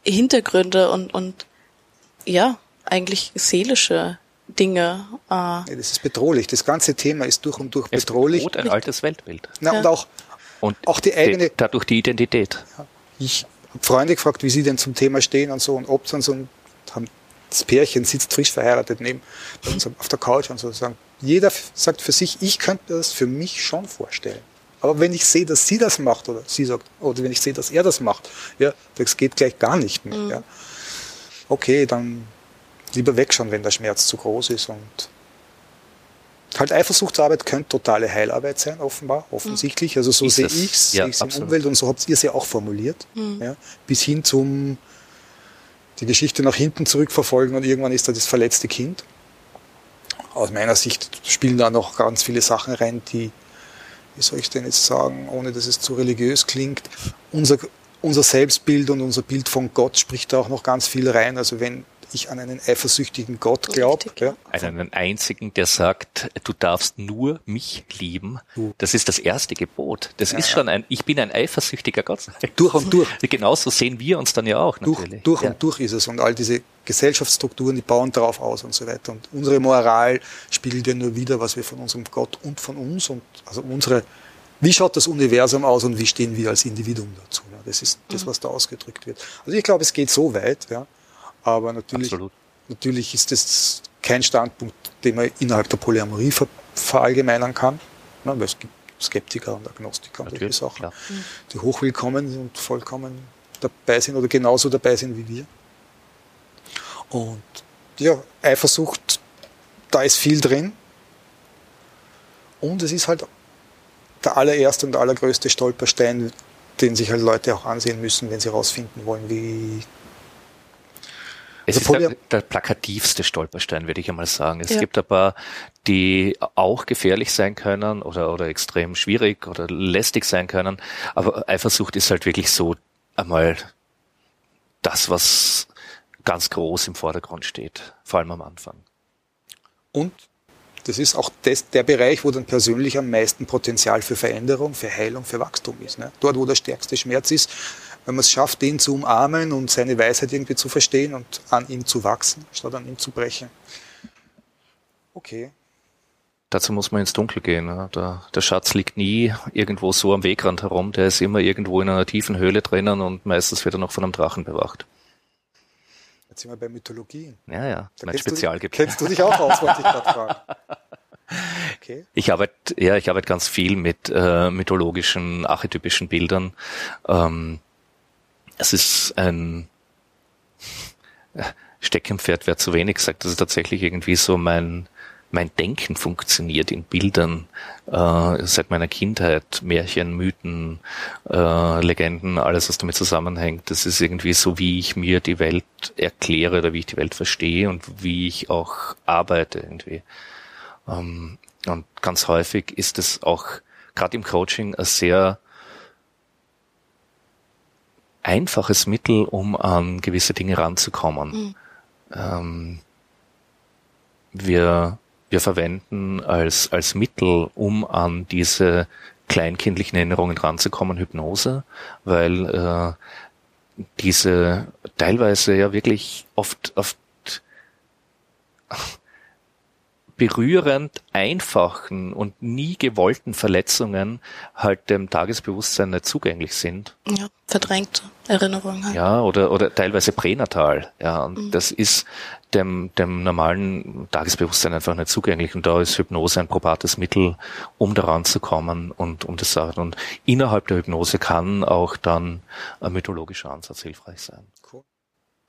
Hintergründe und, und ja, eigentlich seelische Dinge. Äh. Ja, das ist bedrohlich. Das ganze Thema ist durch und durch es bedrohlich. Es ein altes Weltbild. Na, ja. Und auch, und auch die eigene. dadurch die Identität. Ich habe Freunde gefragt, wie sie denn zum Thema stehen und so und ob dann so ein, haben, das Pärchen sitzt frisch verheiratet neben uns auf der Couch und so sagen, jeder sagt für sich, ich könnte das für mich schon vorstellen. Aber wenn ich sehe, dass sie das macht oder sie sagt, oder wenn ich sehe, dass er das macht, ja, das geht gleich gar nicht mehr. Mhm. Ja. Okay, dann lieber wegschauen, wenn der Schmerz zu groß ist und halt Eifersuchtsarbeit könnte totale Heilarbeit sein, offenbar, offensichtlich. Also so ist sehe ich es, ja, sehe ich es in Umwelt und so habt ihr es ja auch formuliert. Mhm. Ja, bis hin zum die Geschichte nach hinten zurückverfolgen und irgendwann ist da das verletzte Kind. Aus meiner Sicht spielen da noch ganz viele Sachen rein, die wie soll ich denn jetzt sagen, ohne dass es zu religiös klingt, unser, unser Selbstbild und unser Bild von Gott spricht da auch noch ganz viel rein. Also wenn ich an einen eifersüchtigen Gott glaube. Ja. Einen einzigen, der sagt, du darfst nur mich lieben. Das ist das erste Gebot. Das ja, ist schon ein, ich bin ein eifersüchtiger Gott. *laughs* Durch und durch. Genauso sehen wir uns dann ja auch natürlich. Durch, durch ja. und durch ist es. Und all diese Gesellschaftsstrukturen, die bauen darauf aus und so weiter. Und unsere Moral spiegelt ja nur wieder, was wir von unserem Gott und von uns und also unsere wie schaut das Universum aus und wie stehen wir als Individuum dazu? Das ist das, mhm. was da ausgedrückt wird. Also ich glaube, es geht so weit, ja, aber natürlich, natürlich ist das kein Standpunkt, den man innerhalb der Polyamorie ver verallgemeinern kann. Ne, weil es gibt Skeptiker und Agnostiker und solche Sachen, klar. die hochwillkommen und vollkommen dabei sind oder genauso dabei sind wie wir. Und ja, Eifersucht, da ist viel drin. Und es ist halt der allererste und allergrößte Stolperstein, den sich halt Leute auch ansehen müssen, wenn sie herausfinden wollen, wie es also ist der, der, plakativste Stolperstein, würde ich einmal sagen. Es ja. gibt ein paar, die auch gefährlich sein können oder, oder extrem schwierig oder lästig sein können. Aber Eifersucht ist halt wirklich so einmal das, was ganz groß im Vordergrund steht, vor allem am Anfang. Und das ist auch das, der Bereich, wo dann persönlich am meisten Potenzial für Veränderung, für Heilung, für Wachstum ist. Ne? Dort, wo der stärkste Schmerz ist, wenn man es schafft, den zu umarmen und seine Weisheit irgendwie zu verstehen und an ihm zu wachsen, statt an ihm zu brechen. Okay. dazu muss man ins Dunkel gehen. Ne? Der, der Schatz liegt nie irgendwo so am Wegrand herum, der ist immer irgendwo in einer tiefen Höhle drinnen und meistens wird er noch von einem Drachen bewacht. Jetzt sind wir bei Mythologie. Ja, ja, Da mein Spezialgebiet. kennst du dich auch aus, wollte ich gerade fragen. Okay. Ich arbeite, ja, ich arbeite ganz viel mit äh, mythologischen, archetypischen Bildern. Ähm, es ist ein äh, Steckenpferd wäre zu wenig gesagt. Das ist tatsächlich irgendwie so mein mein Denken funktioniert in Bildern äh, seit meiner Kindheit, Märchen, Mythen, äh, Legenden, alles was damit zusammenhängt. Das ist irgendwie so, wie ich mir die Welt erkläre oder wie ich die Welt verstehe und wie ich auch arbeite irgendwie. Ähm, und ganz häufig ist es auch gerade im Coaching ein sehr einfaches Mittel, um an gewisse Dinge ranzukommen. Mhm. Ähm, wir, wir verwenden als, als Mittel, um an diese kleinkindlichen Erinnerungen ranzukommen, Hypnose, weil äh, diese teilweise ja wirklich oft, oft berührend einfachen und nie gewollten Verletzungen halt dem Tagesbewusstsein nicht zugänglich sind. Ja, verdrängte Erinnerungen halt. Ja, oder, oder teilweise pränatal. Ja, und Mhm. das ist dem, dem normalen Tagesbewusstsein einfach nicht zugänglich. Und da ist Hypnose ein probates Mittel, um daran zu kommen und um das Sachen. Und innerhalb der Hypnose kann auch dann ein mythologischer Ansatz hilfreich sein. Cool.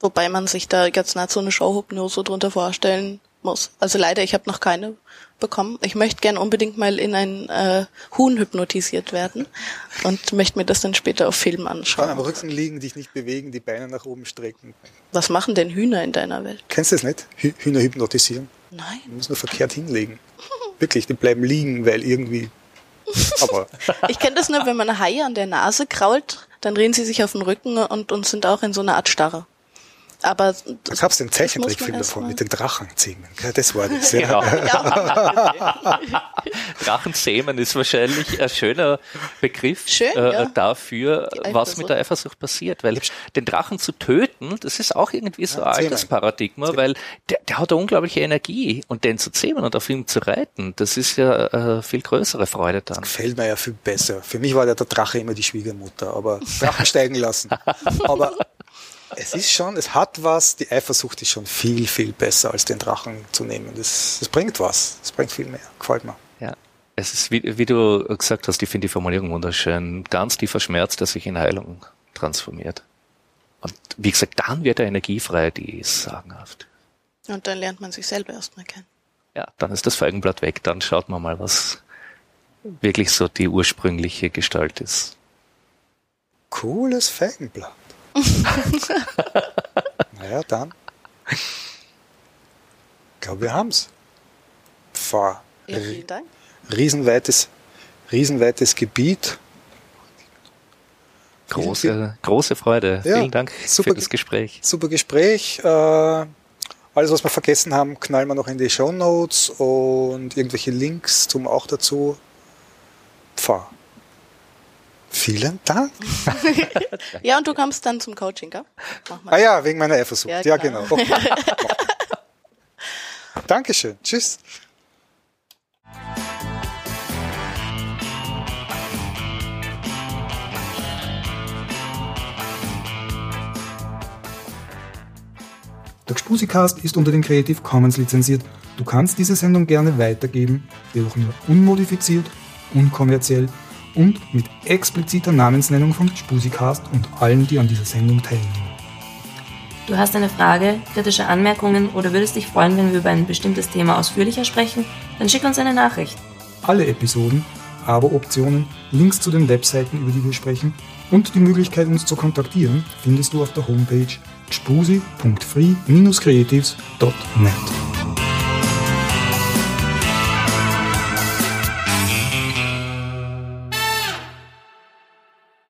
Wobei man sich da jetzt nicht so eine Showhypnose drunter vorstellen muss. Also leider, ich habe noch keine bekommen. Ich möchte gern unbedingt mal in ein äh, Huhn hypnotisiert werden und möchte mir das dann später auf Film Kann am anschauen. Rücken liegen, dich nicht bewegen, die Beine nach oben strecken. Was machen denn Hühner in deiner Welt? Kennst du das nicht? Hü Hühner hypnotisieren. Nein. Du musst nur verkehrt hinlegen. Wirklich, die bleiben liegen, weil irgendwie. Aber *laughs* Ich kenne das nur, wenn man Haie an der Nase krault, dann drehen sie sich auf den Rücken und, und sind auch in so einer Art Starre. Aber da das, gab es den das Zeichentrickfilm davon mit den Drachenzähmen. Ja, das war das. Ja. Genau. ja, *laughs* *laughs* Drachenzähmen ist wahrscheinlich ein schöner Begriff Schön, äh, ja. dafür, was mit der Eifersucht passiert. Weil den Drachen zu töten, das ist auch irgendwie so Ja, ein altes zähmen. Paradigma, weil der, der hat eine unglaubliche Energie und den zu zähmen und auf ihm zu reiten, das ist ja äh, viel größere Freude dann. Gefällt mir ja viel besser. Für mich war ja der Drache immer die Schwiegermutter, aber Drachen steigen lassen. *laughs* Aber es ist schon, es hat was, die Eifersucht ist schon viel, viel besser, als den Drachen zu nehmen. Das, das bringt was. Das bringt viel mehr. Gefällt mir. Ja. Es ist, wie, wie du gesagt hast, ich finde die Formulierung wunderschön. Ganz tiefer Schmerz, der sich in Heilung transformiert. Und wie gesagt, dann wird er Energie frei, die ist sagenhaft. Und dann lernt man sich selber erstmal kennen. Ja, dann ist das Feigenblatt weg, dann schaut man mal, was wirklich so die ursprüngliche Gestalt ist. Cooles Feigenblatt. *laughs* naja, dann. Ich glaube, wir haben's. Pfarr. Ja, vielen Dank. Riesenweites, riesenweites Gebiet. Große, große Freude. Ja, Vielen Dank super für das Gespräch. Super Gespräch. Äh, alles, was wir vergessen haben, knallen wir noch in die Show Notes und irgendwelche Links zum auch dazu. Pfarr. Vielen Dank. *laughs* Ja, und du kommst dann zum Coaching, gell? Mach mal. Ah ja, wegen meiner Eifersucht. Ja, Ja, genau. Okay. *laughs* Dankeschön. Tschüss. Der Gspusikast ist unter den Creative Commons lizenziert. Du kannst diese Sendung gerne weitergeben, jedoch nur unmodifiziert, unkommerziell und mit expliziter Namensnennung von Spusikast und allen, die an dieser Sendung teilnehmen. Du hast eine Frage, kritische Anmerkungen oder würdest dich freuen, wenn wir über ein bestimmtes Thema ausführlicher sprechen? Dann schick uns eine Nachricht. Alle Episoden, Abo-Optionen, Links zu den Webseiten, über die wir sprechen und die Möglichkeit, uns zu kontaktieren, findest du auf der Homepage gspusi.free-creatives.net.